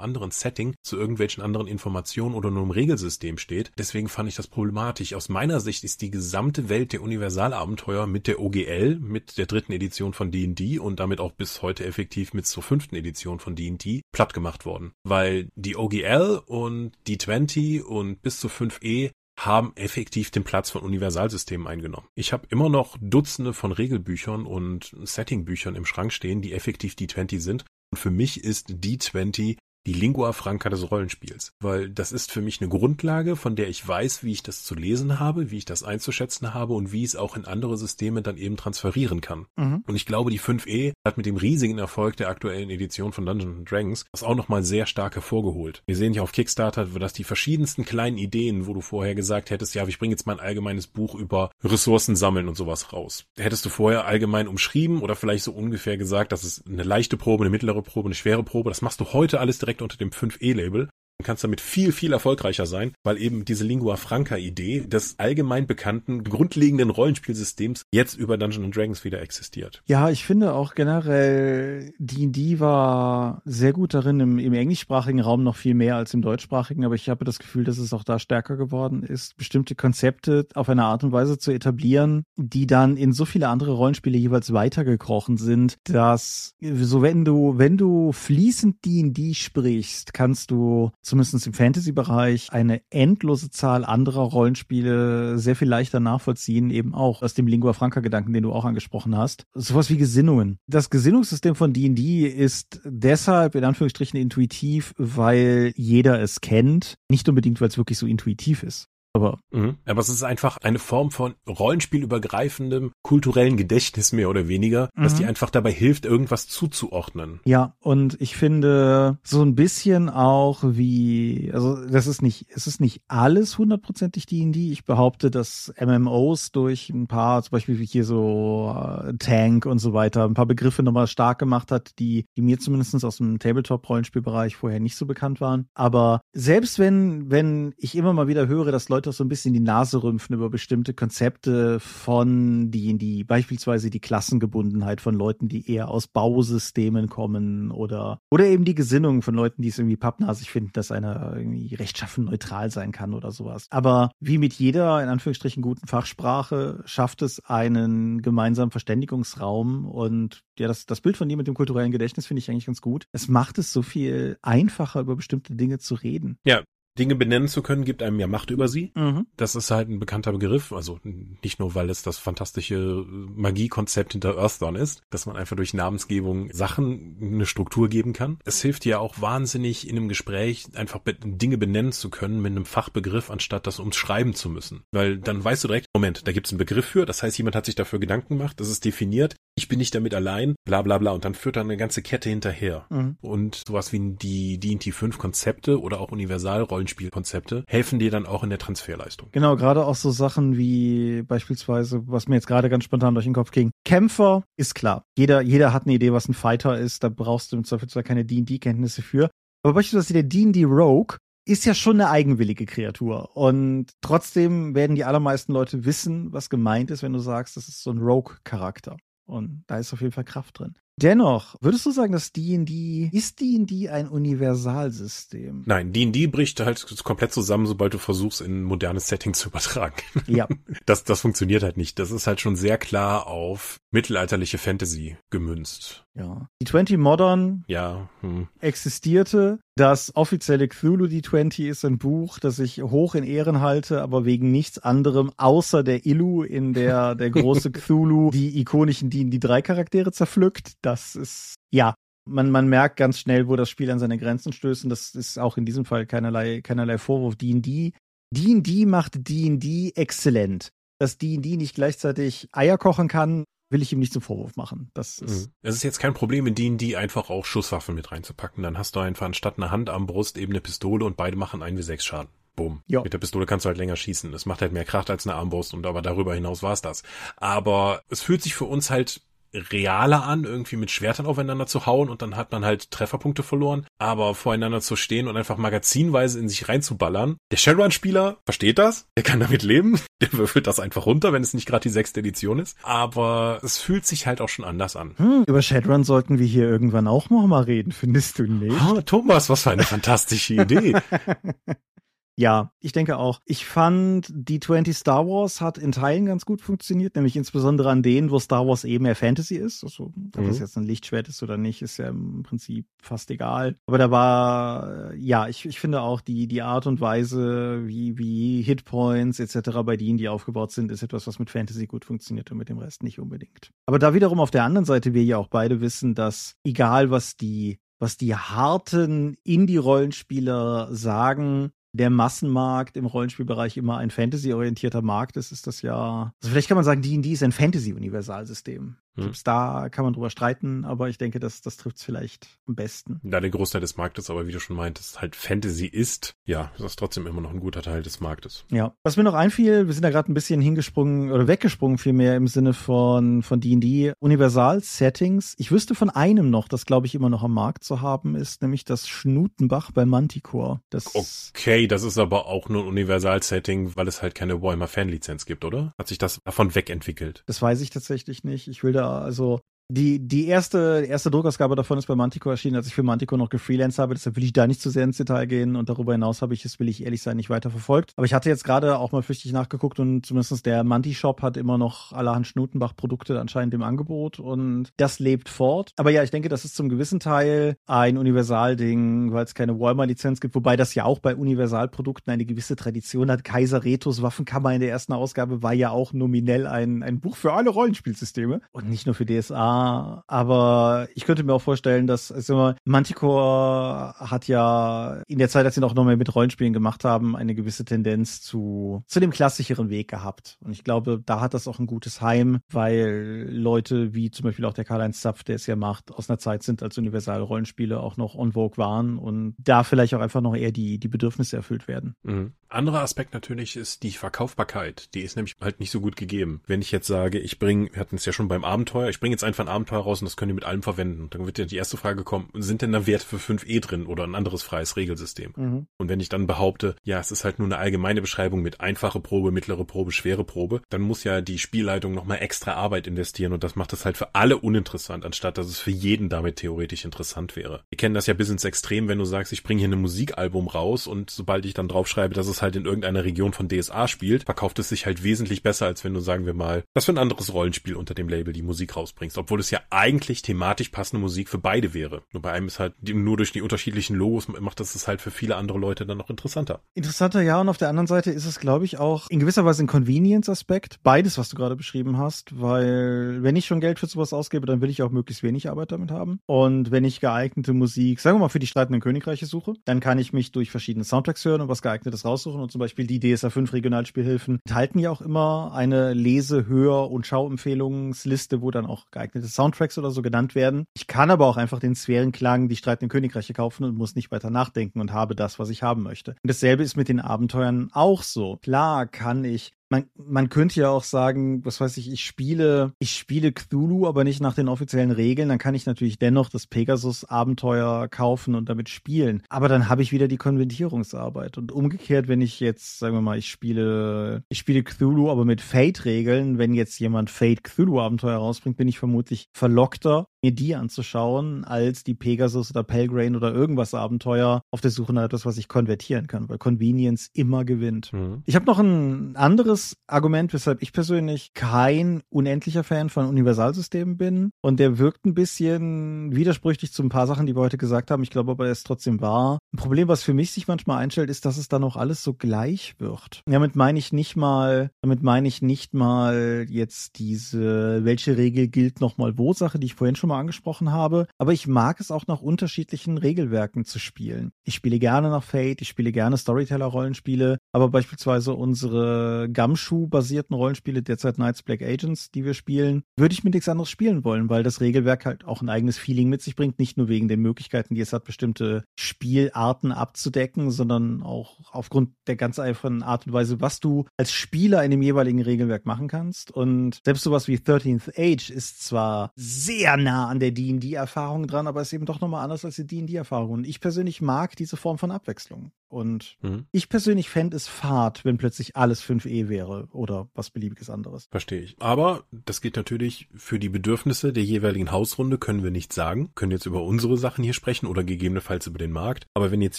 anderen Setting, zu irgendwelchen anderen Informationen oder nur im Regelsystem steht. Deswegen fand ich das problematisch. Aus meiner Sicht ist die gesamte Welt der Universalabenteuer mit der OGL, mit der dritten Edition von D&D und damit auch bis heute effektiv mit zur fünften Edition von D&D platt gemacht worden. Weil die OGL und die 20 und bis zu 5e haben effektiv den Platz von Universalsystemen eingenommen. Ich habe immer noch Dutzende von Regelbüchern und Settingbüchern im Schrank stehen, die effektiv D20 sind. Und für mich ist D20 die Lingua Franca des Rollenspiels, weil das ist für mich eine Grundlage, von der ich weiß, wie ich das zu lesen habe, wie ich das einzuschätzen habe und wie ich es auch in andere Systeme dann eben transferieren kann. Mhm. Und ich glaube, die 5e hat mit dem riesigen Erfolg der aktuellen Edition von Dungeons Dragons das auch nochmal sehr stark hervorgeholt. Wir sehen ja auf Kickstarter, dass die verschiedensten kleinen Ideen, wo du vorher gesagt hättest, ja, ich bringe jetzt mal ein allgemeines Buch über Ressourcen sammeln und sowas raus. Hättest du vorher allgemein umschrieben oder vielleicht so ungefähr gesagt, das ist eine leichte Probe, eine mittlere Probe, eine schwere Probe, das machst du heute alles direkt direkt unter dem 5E-Label kannst damit viel, viel erfolgreicher sein, weil eben diese Lingua Franca-Idee des allgemein bekannten, grundlegenden Rollenspielsystems jetzt über Dungeons Dragons wieder existiert. Ja, ich finde auch generell, D&D war sehr gut darin, im, im englischsprachigen Raum noch viel mehr als im deutschsprachigen, aber ich habe das Gefühl, dass es auch da stärker geworden ist, bestimmte Konzepte auf eine Art und Weise zu etablieren, die dann in so viele andere Rollenspiele jeweils weitergekrochen sind, dass so wenn du, wenn du fließend D&D sprichst, kannst du zumindest im Fantasy-Bereich, eine endlose Zahl anderer Rollenspiele sehr viel leichter nachvollziehen, eben auch aus dem Lingua Franca-Gedanken, den du auch angesprochen hast. Sowas wie Gesinnungen. Das Gesinnungssystem von D&D ist deshalb in Anführungsstrichen intuitiv, weil jeder es kennt, nicht unbedingt, weil es wirklich so intuitiv ist. Aber, mhm. aber es ist einfach eine Form von rollenspielübergreifendem kulturellen Gedächtnis mehr oder weniger, mhm. dass die einfach dabei hilft, irgendwas zuzuordnen. Ja, und ich finde so ein bisschen auch wie, also das ist nicht, es ist nicht alles hundertprozentig D&D. Ich behaupte, dass MMOs durch ein paar, zum Beispiel wie hier so äh, Tank und so weiter, ein paar Begriffe nochmal stark gemacht hat, die, die mir zumindest aus dem Tabletop-Rollenspielbereich vorher nicht so bekannt waren. Aber selbst wenn, wenn ich immer mal wieder höre, dass Leute auch so ein bisschen die Nase rümpfen über bestimmte Konzepte von die die beispielsweise die Klassengebundenheit von Leuten, die eher aus Bausystemen kommen oder oder eben die Gesinnung von Leuten, die es irgendwie pappnasig finden, dass einer irgendwie rechtschaffen neutral sein kann oder sowas. Aber wie mit jeder in Anführungsstrichen guten Fachsprache schafft es einen gemeinsamen Verständigungsraum und ja, das, das Bild von dir mit dem kulturellen Gedächtnis finde ich eigentlich ganz gut. Es macht es so viel einfacher, über bestimmte Dinge zu reden. Ja, Dinge benennen zu können, gibt einem ja Macht über sie. Mhm. Das ist halt ein bekannter Begriff. Also nicht nur, weil es das fantastische Magiekonzept hinter Earthdawn ist, dass man einfach durch Namensgebung Sachen eine Struktur geben kann. Es hilft ja auch wahnsinnig in einem Gespräch einfach Dinge benennen zu können mit einem Fachbegriff, anstatt das umschreiben zu müssen. Weil dann weißt du direkt, Moment, da gibt es einen Begriff für. Das heißt, jemand hat sich dafür Gedanken gemacht, das ist definiert. Ich bin nicht damit allein, bla bla bla. Und dann führt dann eine ganze Kette hinterher. Mhm. Und sowas wie die D&T 5 Konzepte oder auch Universalrollen Rollenspielkonzepte helfen dir dann auch in der Transferleistung. Genau, gerade auch so Sachen wie beispielsweise, was mir jetzt gerade ganz spontan durch den Kopf ging. Kämpfer ist klar. Jeder, jeder hat eine Idee, was ein Fighter ist. Da brauchst du im Zweifelsfall keine D&D-Kenntnisse für. Aber beispielsweise der D&D Rogue ist ja schon eine eigenwillige Kreatur. Und trotzdem werden die allermeisten Leute wissen, was gemeint ist, wenn du sagst, das ist so ein Rogue-Charakter. Und da ist auf jeden Fall Kraft drin. Dennoch, würdest du sagen, dass D&D, ist D&D ein Universalsystem? Nein, D&D bricht halt komplett zusammen, sobald du versuchst, in modernes Setting zu übertragen. Ja. Das, das funktioniert halt nicht. Das ist halt schon sehr klar auf mittelalterliche Fantasy gemünzt. Ja. Die 20 Modern Ja, hm. existierte. Das offizielle Cthulhu D20 ist ein Buch, das ich hoch in Ehren halte, aber wegen nichts anderem außer der Illu, in der der große Cthulhu die ikonischen D&D 3 Charaktere zerpflückt. Das ist, ja, man, man merkt ganz schnell, wo das Spiel an seine Grenzen stößt und das ist auch in diesem Fall keinerlei, keinerlei Vorwurf. D&D, D&D macht D&D exzellent. Dass D&D nicht gleichzeitig Eier kochen kann, will ich ihm nicht zum Vorwurf machen. Das ist, Mhm. Es ist jetzt kein Problem, in D&D einfach auch Schusswaffen mit reinzupacken. Dann hast du einfach anstatt einer Handarmbrust eben eine Pistole und beide machen 1 wie 6 Schaden. Boom. Ja. Mit der Pistole kannst du halt länger schießen. Es macht halt mehr Kraft als eine Armbrust und aber darüber hinaus war's das. Aber es fühlt sich für uns halt realer an, irgendwie mit Schwertern aufeinander zu hauen und dann hat man halt Trefferpunkte verloren. Aber voreinander zu stehen und einfach magazinweise in sich reinzuballern. Der Shadowrun-Spieler versteht das. Der kann damit leben. Der würfelt das einfach runter, wenn es nicht gerade die sechste Edition ist. Aber es fühlt sich halt auch schon anders an. hm, über Shadowrun sollten wir hier irgendwann auch noch mal reden, findest du nicht? Ah, Thomas, was für eine fantastische Idee. Ja, ich denke auch. Ich fand, die 20 Star Wars hat in Teilen ganz gut funktioniert, nämlich insbesondere an denen, wo Star Wars eben mehr Fantasy ist. Also, ob Mhm. das jetzt ein Lichtschwert ist oder nicht, ist ja im Prinzip fast egal. Aber da war, ja, ich, ich finde auch die, die Art und Weise, wie, wie Hitpoints etc. bei denen, die aufgebaut sind, ist etwas, was mit Fantasy gut funktioniert und mit dem Rest nicht unbedingt. Aber da wiederum auf der anderen Seite wir ja auch beide wissen, dass egal was die was die harten Indie-Rollenspieler sagen, der Massenmarkt im Rollenspielbereich immer ein Fantasy-orientierter Markt ist, ist das ja. Also vielleicht kann man sagen, D&D ist ein Fantasy-Universalsystem. Hm. Selbst Da kann man drüber streiten, aber ich denke, das, das trifft es vielleicht am besten. Da der Großteil des Marktes aber, wie du schon meintest, halt Fantasy ist, ja, ist das trotzdem immer noch ein guter Teil des Marktes. Ja. Was mir noch einfiel, wir sind da gerade ein bisschen hingesprungen oder weggesprungen vielmehr im Sinne von von D&D Universal-Settings. Ich wüsste von einem noch, das glaube ich immer noch am Markt zu haben ist, nämlich das Schnutenbach bei Manticore. Das Okay, das ist aber auch nur ein Universal-Setting, weil es halt keine Warhammer Fan-Lizenz gibt, oder? Hat sich das davon wegentwickelt? Das weiß ich tatsächlich nicht. Ich will da also die, die erste, erste Druckausgabe davon ist bei Manticore erschienen, als ich für Manticore noch gefreelanced habe. Deshalb will ich da nicht zu sehr ins Detail gehen. Und darüber hinaus habe ich es, will ich ehrlich sein, nicht weiter verfolgt. Aber ich hatte jetzt gerade auch mal flüchtig nachgeguckt und zumindest der Manti-Shop hat immer noch allerhand Schnutenbach-Produkte anscheinend im Angebot. Und das lebt fort. Aber ja, ich denke, das ist zum gewissen Teil ein Universal-Ding, weil es keine Walmart-Lizenz gibt. Wobei das ja auch bei Universalprodukten eine gewisse Tradition hat. Kaiser Retos Waffenkammer in der ersten Ausgabe war ja auch nominell ein, ein Buch für alle Rollenspielsysteme. Und nicht nur für DSA aber ich könnte mir auch vorstellen, dass also Manticore hat ja in der Zeit, als sie noch mehr mit Rollenspielen gemacht haben, eine gewisse Tendenz zu, zu dem klassischeren Weg gehabt. Und ich glaube, da hat das auch ein gutes Heim, weil Leute wie zum Beispiel auch der Karl-Heinz Zapf, der es ja macht, aus einer Zeit sind, als universale Rollenspiele auch noch on vogue waren und da vielleicht auch einfach noch eher die, die Bedürfnisse erfüllt werden. Mhm. Anderer Aspekt natürlich ist die Verkaufbarkeit. Die ist nämlich halt nicht so gut gegeben. Wenn ich jetzt sage, ich bringe, wir hatten es ja schon beim Abenteuer, ich bringe jetzt einfach ein Abenteuer raus und das können die mit allem verwenden. Dann wird ja die erste Frage kommen, sind denn da Werte für 5e drin oder ein anderes freies Regelsystem? Mhm. Und wenn ich dann behaupte, ja, es ist halt nur eine allgemeine Beschreibung mit einfache Probe, mittlere Probe, schwere Probe, dann muss ja die Spielleitung nochmal extra Arbeit investieren und das macht es halt für alle uninteressant, anstatt dass es für jeden damit theoretisch interessant wäre. Wir kennen das ja bis ins Extrem, wenn du sagst, ich bringe hier ein Musikalbum raus und sobald ich dann draufschreibe, dass es halt in irgendeiner Region von DSA spielt, verkauft es sich halt wesentlich besser, als wenn du, sagen wir mal, das für ein anderes Rollenspiel unter dem Label die Musik rausbringst, obwohl es ja eigentlich thematisch passende Musik für beide wäre. Nur bei einem ist halt nur durch die unterschiedlichen Logos macht das es halt für viele andere Leute dann noch interessanter. Interessanter, ja. Und auf der anderen Seite ist es, glaube ich, auch in gewisser Weise ein Convenience-Aspekt. Beides, was du gerade beschrieben hast, weil wenn ich schon Geld für sowas ausgebe, dann will ich auch möglichst wenig Arbeit damit haben. Und wenn ich geeignete Musik, sagen wir mal, für die streitenden Königreiche suche, dann kann ich mich durch verschiedene Soundtracks hören und was geeignetes raussuchen. Und zum Beispiel die DSA 5 Regionalspielhilfen enthalten ja auch immer eine Lese-, Hör- und Schauempfehlungsliste, wo dann auch geeignete Soundtracks oder so genannt werden. Ich kann aber auch einfach den Sphärenklang die streitenden Königreiche kaufen und muss nicht weiter nachdenken und habe das, was ich haben möchte. Und dasselbe ist mit den Abenteuern auch so. Klar kann ich man, man könnte ja auch sagen, was weiß ich, ich spiele, ich spiele Cthulhu, aber nicht nach den offiziellen Regeln, dann kann ich natürlich dennoch das Pegasus-Abenteuer kaufen und damit spielen. Aber dann habe ich wieder die Konvertierungsarbeit. Und umgekehrt, wenn ich jetzt, sagen wir mal, ich spiele, ich spiele Cthulhu, aber mit Fate-Regeln, wenn jetzt jemand Fate Cthulhu-Abenteuer rausbringt, bin ich vermutlich verlockter, mir die anzuschauen, als die Pegasus oder Pelgrane oder irgendwas Abenteuer auf der Suche nach etwas, was ich konvertieren kann, weil Convenience immer gewinnt. Mhm. Ich habe noch ein anderes Argument, weshalb ich persönlich kein unendlicher Fan von Universalsystemen bin. Und der wirkt ein bisschen widersprüchlich zu ein paar Sachen, die wir heute gesagt haben. Ich glaube aber, er ist trotzdem wahr. Ein Problem, was für mich sich manchmal einstellt, ist, dass es dann auch alles so gleich wird. Damit meine ich nicht mal, damit meine ich nicht mal jetzt diese, welche Regel gilt nochmal wo Sache, die ich vorhin schon mal angesprochen habe. Aber ich mag es auch nach unterschiedlichen Regelwerken zu spielen. Ich spiele gerne nach Fate, ich spiele gerne Storyteller-Rollenspiele, aber beispielsweise unsere Gumshoe-basierten Rollenspiele, derzeit Knights Black Agents, die wir spielen, würde ich mit nichts anderes spielen wollen, weil das Regelwerk halt auch ein eigenes Feeling mit sich bringt, nicht nur wegen den Möglichkeiten, die es hat, bestimmte Spielarten abzudecken, sondern auch aufgrund der ganz einfachen Art und Weise, was du als Spieler in dem jeweiligen Regelwerk machen kannst. Und selbst sowas wie 13th Age ist zwar sehr nah an der D&D-Erfahrung dran, aber ist eben doch nochmal anders als die D&D-Erfahrung. Und ich persönlich mag diese Form von Abwechslung. Und mhm. ich persönlich fände es fad, wenn plötzlich alles 5e wäre oder was beliebiges anderes. Verstehe ich. Aber das geht natürlich für die Bedürfnisse der jeweiligen Hausrunde, können wir nicht sagen. Können jetzt über unsere Sachen hier sprechen oder gegebenenfalls über den Markt. Aber wenn jetzt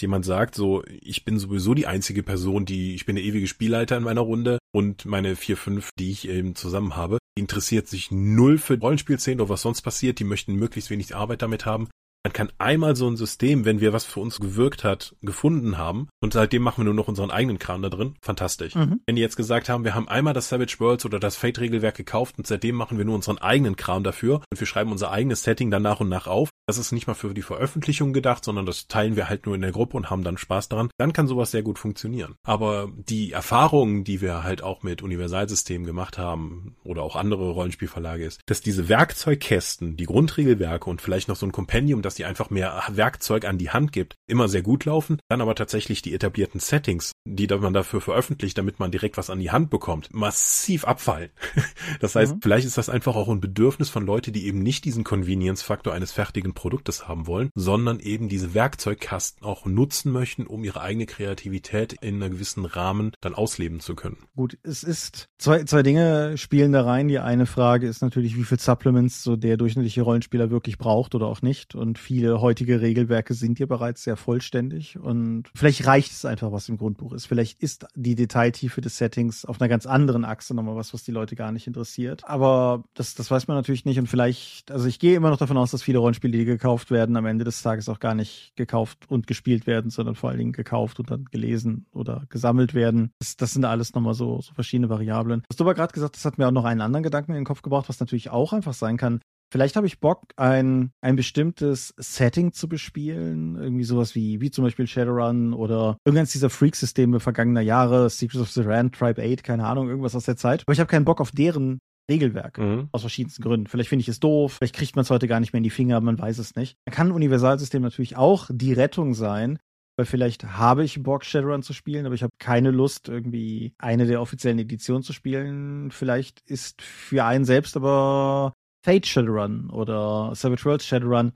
jemand sagt, so, ich bin sowieso die einzige Person, die, ich bin der ewige Spielleiter in meiner Runde und meine vier, fünf, die ich eben zusammen habe, interessiert sich null für Rollenspielszenen oder was sonst passiert, die möchten möglichst wenig Arbeit damit haben, man kann einmal so ein System, wenn wir was für uns gewirkt hat, gefunden haben und seitdem machen wir nur noch unseren eigenen Kram da drin, fantastisch. Mhm. Wenn die jetzt gesagt haben, wir haben einmal das Savage Worlds oder das Fate-Regelwerk gekauft und seitdem machen wir nur unseren eigenen Kram dafür und wir schreiben unser eigenes Setting dann nach und nach auf, das ist nicht mal für die Veröffentlichung gedacht, sondern das teilen wir halt nur in der Gruppe und haben dann Spaß daran, dann kann sowas sehr gut funktionieren. Aber die Erfahrungen, die wir halt auch mit Universalsystemen gemacht haben oder auch andere Rollenspielverlage ist, dass diese Werkzeugkästen, die Grundregelwerke und vielleicht noch so ein Kompendium, dass die einfach mehr Werkzeug an die Hand gibt, immer sehr gut laufen, dann aber tatsächlich die etablierten Settings, die man dafür veröffentlicht, damit man direkt was an die Hand bekommt, massiv abfallen. Das heißt, mhm. vielleicht ist das einfach auch ein Bedürfnis von Leuten, die eben nicht diesen Convenience-Faktor eines fertigen Produktes haben wollen, sondern eben diese Werkzeugkasten auch nutzen möchten, um ihre eigene Kreativität in einer gewissen Rahmen dann ausleben zu können. Gut, es ist zwei, zwei Dinge spielen da rein. Die eine Frage ist natürlich, wie viel Supplements so der durchschnittliche Rollenspieler wirklich braucht oder auch nicht. Und viele heutige Regelwerke sind ja bereits sehr vollständig und vielleicht reicht es einfach, was im Grundbuch ist. Vielleicht ist die Detailtiefe des Settings auf einer ganz anderen Achse nochmal was, was die Leute gar nicht interessiert. Aber das, das weiß man natürlich nicht und vielleicht, also ich gehe immer noch davon aus, dass viele Rollenspiele, die gekauft werden, am Ende des Tages auch gar nicht gekauft und gespielt werden, sondern vor allen Dingen gekauft und dann gelesen oder gesammelt werden. Das, das sind alles nochmal so, so verschiedene Variablen. Hast du aber gerade gesagt, das hat mir auch noch einen anderen Gedanken in den Kopf gebracht, was natürlich auch einfach sein kann, Vielleicht habe ich Bock, ein, ein bestimmtes Setting zu bespielen. Irgendwie sowas wie, wie zum Beispiel Shadowrun oder irgendeins dieser Freak-Systeme vergangener Jahre, Secrets of the Rand, Tribe 8, keine Ahnung, irgendwas aus der Zeit. Aber ich habe keinen Bock auf deren Regelwerk. Mhm. Aus verschiedensten Gründen. Vielleicht finde ich es doof, vielleicht kriegt man es heute gar nicht mehr in die Finger, man weiß es nicht. Da kann ein Universalsystem natürlich auch die Rettung sein, weil vielleicht habe ich Bock, Shadowrun zu spielen, aber ich habe keine Lust, irgendwie eine der offiziellen Editionen zu spielen. Vielleicht ist für einen selbst aber Fate Shadowrun oder Savage Worlds Shadowrun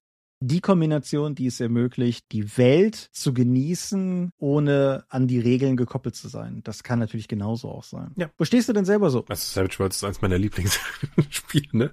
die Kombination, die es ermöglicht, die Welt zu genießen, ohne an die Regeln gekoppelt zu sein. Das kann natürlich genauso auch sein. Ja. Wo stehst du denn selber so? Also Savage Worlds ist eins meiner Lieblingsspiele, ne?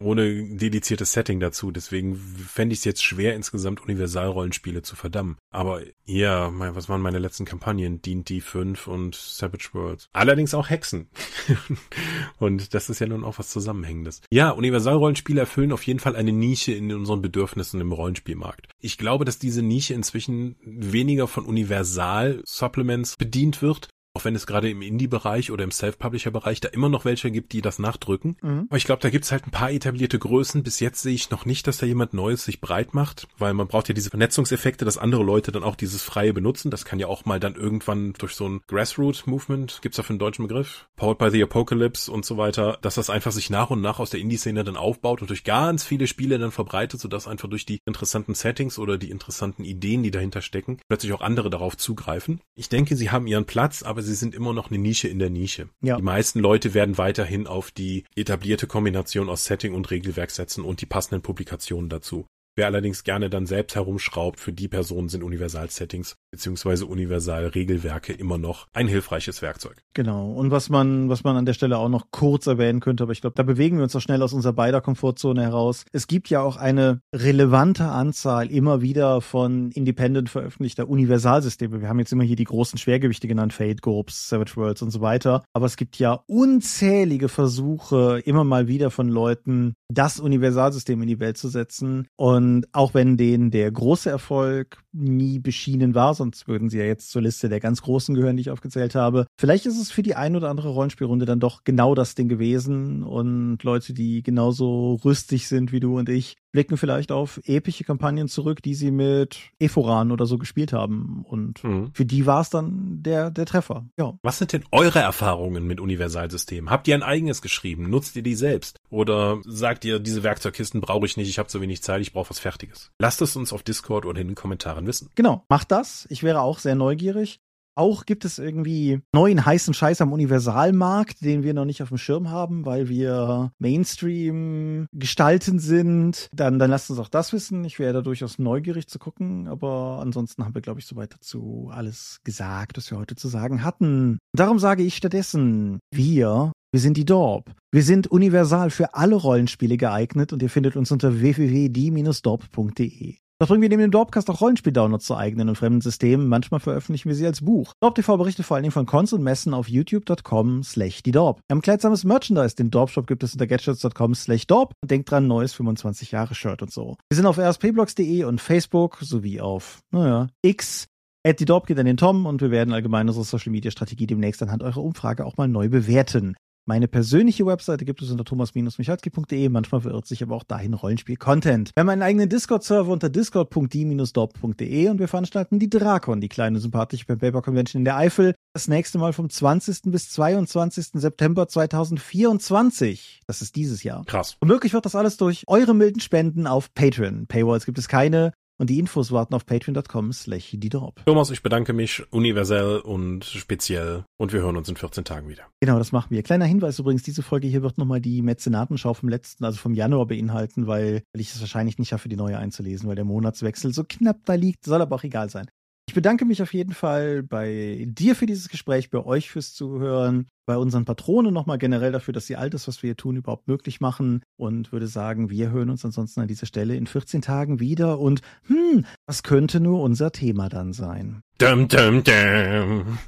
Ohne dediziertes Setting dazu. Deswegen fände ich es jetzt schwer, insgesamt Universalrollenspiele zu verdammen. Aber ja, was waren meine letzten Kampagnen? D&D 5 und Savage Worlds. Allerdings auch Hexen. und das ist ja nun auch was Zusammenhängendes. Ja, Universalrollenspiele erfüllen auf jeden Fall eine Nische in unseren Bedürfnissen im Rollenspielmarkt. Ich glaube, dass diese Nische inzwischen weniger von Universal-Supplements bedient wird, auch wenn es gerade im Indie-Bereich oder im Self-Publisher-Bereich da immer noch welche gibt, die das nachdrücken. Mhm. Aber ich glaube, da gibt's halt ein paar etablierte Größen. Bis jetzt sehe ich noch nicht, dass da jemand Neues sich breit macht, weil man braucht ja diese Vernetzungseffekte, dass andere Leute dann auch dieses Freie benutzen. Das kann ja auch mal dann irgendwann durch so ein Grassroot-Movement, gibt's dafür einen deutschen Begriff? Powered by the Apocalypse und so weiter, dass das einfach sich nach und nach aus der Indie-Szene dann aufbaut und durch ganz viele Spiele dann verbreitet, sodass einfach durch die interessanten Settings oder die interessanten Ideen, die dahinter stecken, plötzlich auch andere darauf zugreifen. Ich denke, sie haben ihren Platz, aber sie sind immer noch eine Nische in der Nische. Ja. Die meisten Leute werden weiterhin auf die etablierte Kombination aus Setting und Regelwerk setzen und die passenden Publikationen dazu. Wer allerdings gerne dann selbst herumschraubt, für die Personen sind Universal-Settings beziehungsweise Universal-Regelwerke immer noch ein hilfreiches Werkzeug. Genau. Und was man, was man an der Stelle auch noch kurz erwähnen könnte, aber ich glaube, da bewegen wir uns doch schnell aus unserer beider Komfortzone heraus. Es gibt ja auch eine relevante Anzahl immer wieder von independent veröffentlichter Universalsysteme. Wir haben jetzt immer hier die großen Schwergewichte genannt, Fate, Gorps, Savage Worlds und so weiter. Aber es gibt ja unzählige Versuche, immer mal wieder von Leuten, das Universalsystem in die Welt zu setzen. Und auch wenn denen der große Erfolg nie beschienen war, sonst würden sie ja jetzt zur Liste der ganz Großen gehören, die ich aufgezählt habe. Vielleicht ist es für die ein oder andere Rollenspielrunde dann doch genau das Ding gewesen und Leute, die genauso rüstig sind wie du und ich, blicken vielleicht auf epische Kampagnen zurück, die sie mit Eforan oder so gespielt haben. Und mhm. für die war es dann der, der Treffer. Ja. Was sind denn eure Erfahrungen mit Universalsystemen? Habt ihr ein eigenes geschrieben? Nutzt ihr die selbst? Oder sagt ihr, diese Werkzeugkisten brauche ich nicht, ich habe so wenig Zeit, ich brauche was Fertiges? Lasst es uns auf Discord oder in den Kommentaren wissen. Genau, macht das. Ich wäre auch sehr neugierig. Auch gibt es irgendwie neuen heißen Scheiß am Universalmarkt, den wir noch nicht auf dem Schirm haben, weil wir Mainstream gestalten sind. Dann, dann lasst uns auch das wissen. Ich wäre da durchaus neugierig zu gucken, aber ansonsten haben wir, glaube ich, soweit dazu alles gesagt, was wir heute zu sagen hatten. Darum sage ich stattdessen, wir wir sind die Dorp. Wir sind universal für alle Rollenspiele geeignet und ihr findet uns unter www.die-dorp.de. Das bringen wir neben dem Dorpcast auch Rollenspiel-Downloads zu eigenen und fremden Systemen. Manchmal veröffentlichen wir sie als Buch. Dorp TV berichtet vor allen Dingen von Cons und Messen auf youtube.com slash die Dorp. Wir haben kleidsames Merchandise. Den Dorp-Shop gibt es unter gadgets.com slash Dorp. Denkt dran, neues 25 Jahre Shirt und so. Wir sind auf rspblogs.de und Facebook sowie auf, naja, X. At die Dorp geht an den Tom und wir werden allgemein unsere Social Media Strategie demnächst anhand eurer Umfrage auch mal neu bewerten. Meine persönliche Webseite gibt es unter thomas-michalski.de. Manchmal verirrt sich aber auch dahin Rollenspiel-Content. Wir haben einen eigenen Discord-Server unter discord.die-dorp.de und wir veranstalten die Drakon, die kleine sympathische Pen Paper Convention in der Eifel. Das nächste Mal vom 20. bis 22. September 2024. Das ist dieses Jahr. Krass. Und möglich wird das alles durch eure milden Spenden auf Patreon. Paywalls gibt es keine. Und die Infos warten auf patreon.com slash die Thomas, ich bedanke mich universell und speziell und wir hören uns in 14 Tagen wieder. Genau, das machen wir. Kleiner Hinweis übrigens, diese Folge hier wird nochmal die Mäzenatenschau vom letzten, also vom Januar beinhalten, weil, weil ich es wahrscheinlich nicht schaffe, die neue einzulesen, weil der Monatswechsel so knapp da liegt. Soll aber auch egal sein. Ich bedanke mich auf jeden Fall bei dir für dieses Gespräch, bei euch fürs Zuhören, bei unseren Patronen nochmal generell dafür, dass sie all das, was wir hier tun, überhaupt möglich machen und würde sagen, wir hören uns ansonsten an dieser Stelle in 14 Tagen wieder und hm, was könnte nur unser Thema dann sein? Dum, dum, dum.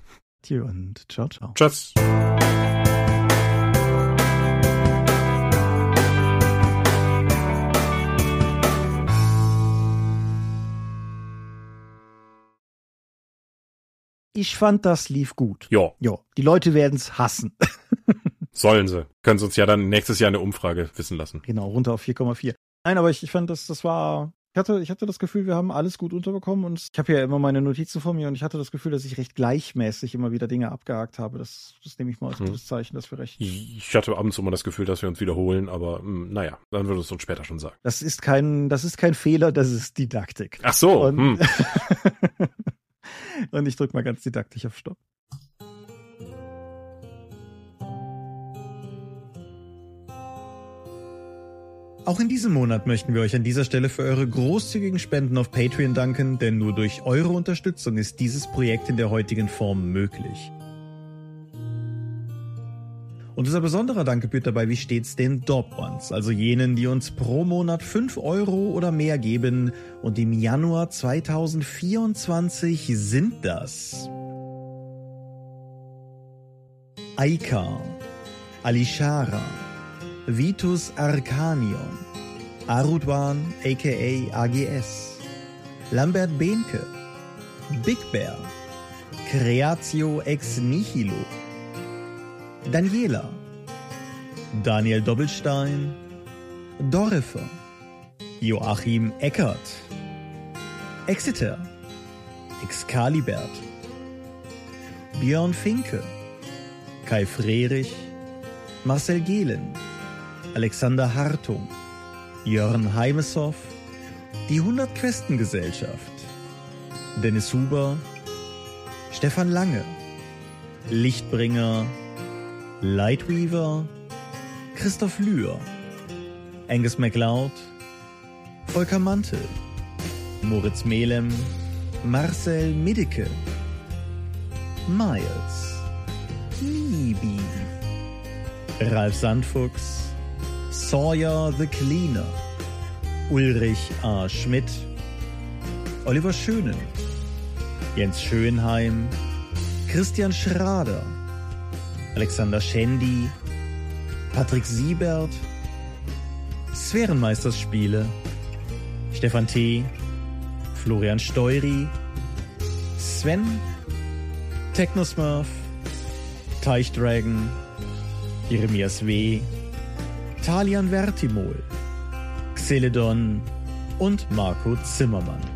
Tschüss und ciao, ciao. Tschüss. Ich fand, das lief gut. Ja. Ja. Die Leute werden es hassen. Sollen sie. Können sie uns ja dann nächstes Jahr eine Umfrage wissen lassen. Genau, runter auf 4,4. Nein, aber ich, ich fand, das, das war. Ich hatte, ich hatte das Gefühl, wir haben alles gut unterbekommen und ich habe ja immer meine Notizen vor mir und ich hatte das Gefühl, dass ich recht gleichmäßig immer wieder Dinge abgehakt habe. Das, das nehme ich mal als hm. gutes Zeichen, dass wir recht. Ich hatte abends immer das Gefühl, dass wir uns wiederholen, aber mh, hm, naja, dann würde es uns später schon sagen. Das ist kein, das ist kein Fehler, das ist Didaktik. Ach so. Und, hm. Und ich drücke mal ganz didaktisch auf Stopp. Auch in diesem Monat möchten wir euch an dieser Stelle für eure großzügigen Spenden auf Patreon danken, denn nur durch eure Unterstützung ist dieses Projekt in der heutigen Form möglich. Und unser besonderer Dank gebührt dabei wie stets den Dob Ones, also jenen, die uns pro Monat 5 Euro oder mehr geben. Und im Januar 2024 sind das Aika, Alishara, Vitus Arcanion, Arudwan aka AGS, Lambert Behnke, Big Bear, Creatio ex nihilo, Daniela, Daniel Doppelstein, Dorifer, Joachim Eckert, Exeter, Excalibert, Björn Finke, Kai Frerich, Marcel Gehlen, Alexander Hartung, Jörn Heimeshoff, die 100 Questen Gesellschaft, Dennis Huber, Stefan Lange, Lichtbringer Lightweaver, Christoph Lühr, Angus MacLeod, Volker Mantel, Moritz Melem, Marcel Middeke, Miles, Nibi, Ralf Sandfuchs, Sawyer the Cleaner, Ulrich A. Schmidt, Oliver Schönen, Jens Schönheim, Christian Schrader, Alexander Schendi, Patrick Siebert, Sphärenmeisterspiele, Stefan T., Florian Steury, Sven, Technosmurf, Teichdragon, Jeremias W., Talian Vertimol, Xeledon und Marco Zimmermann.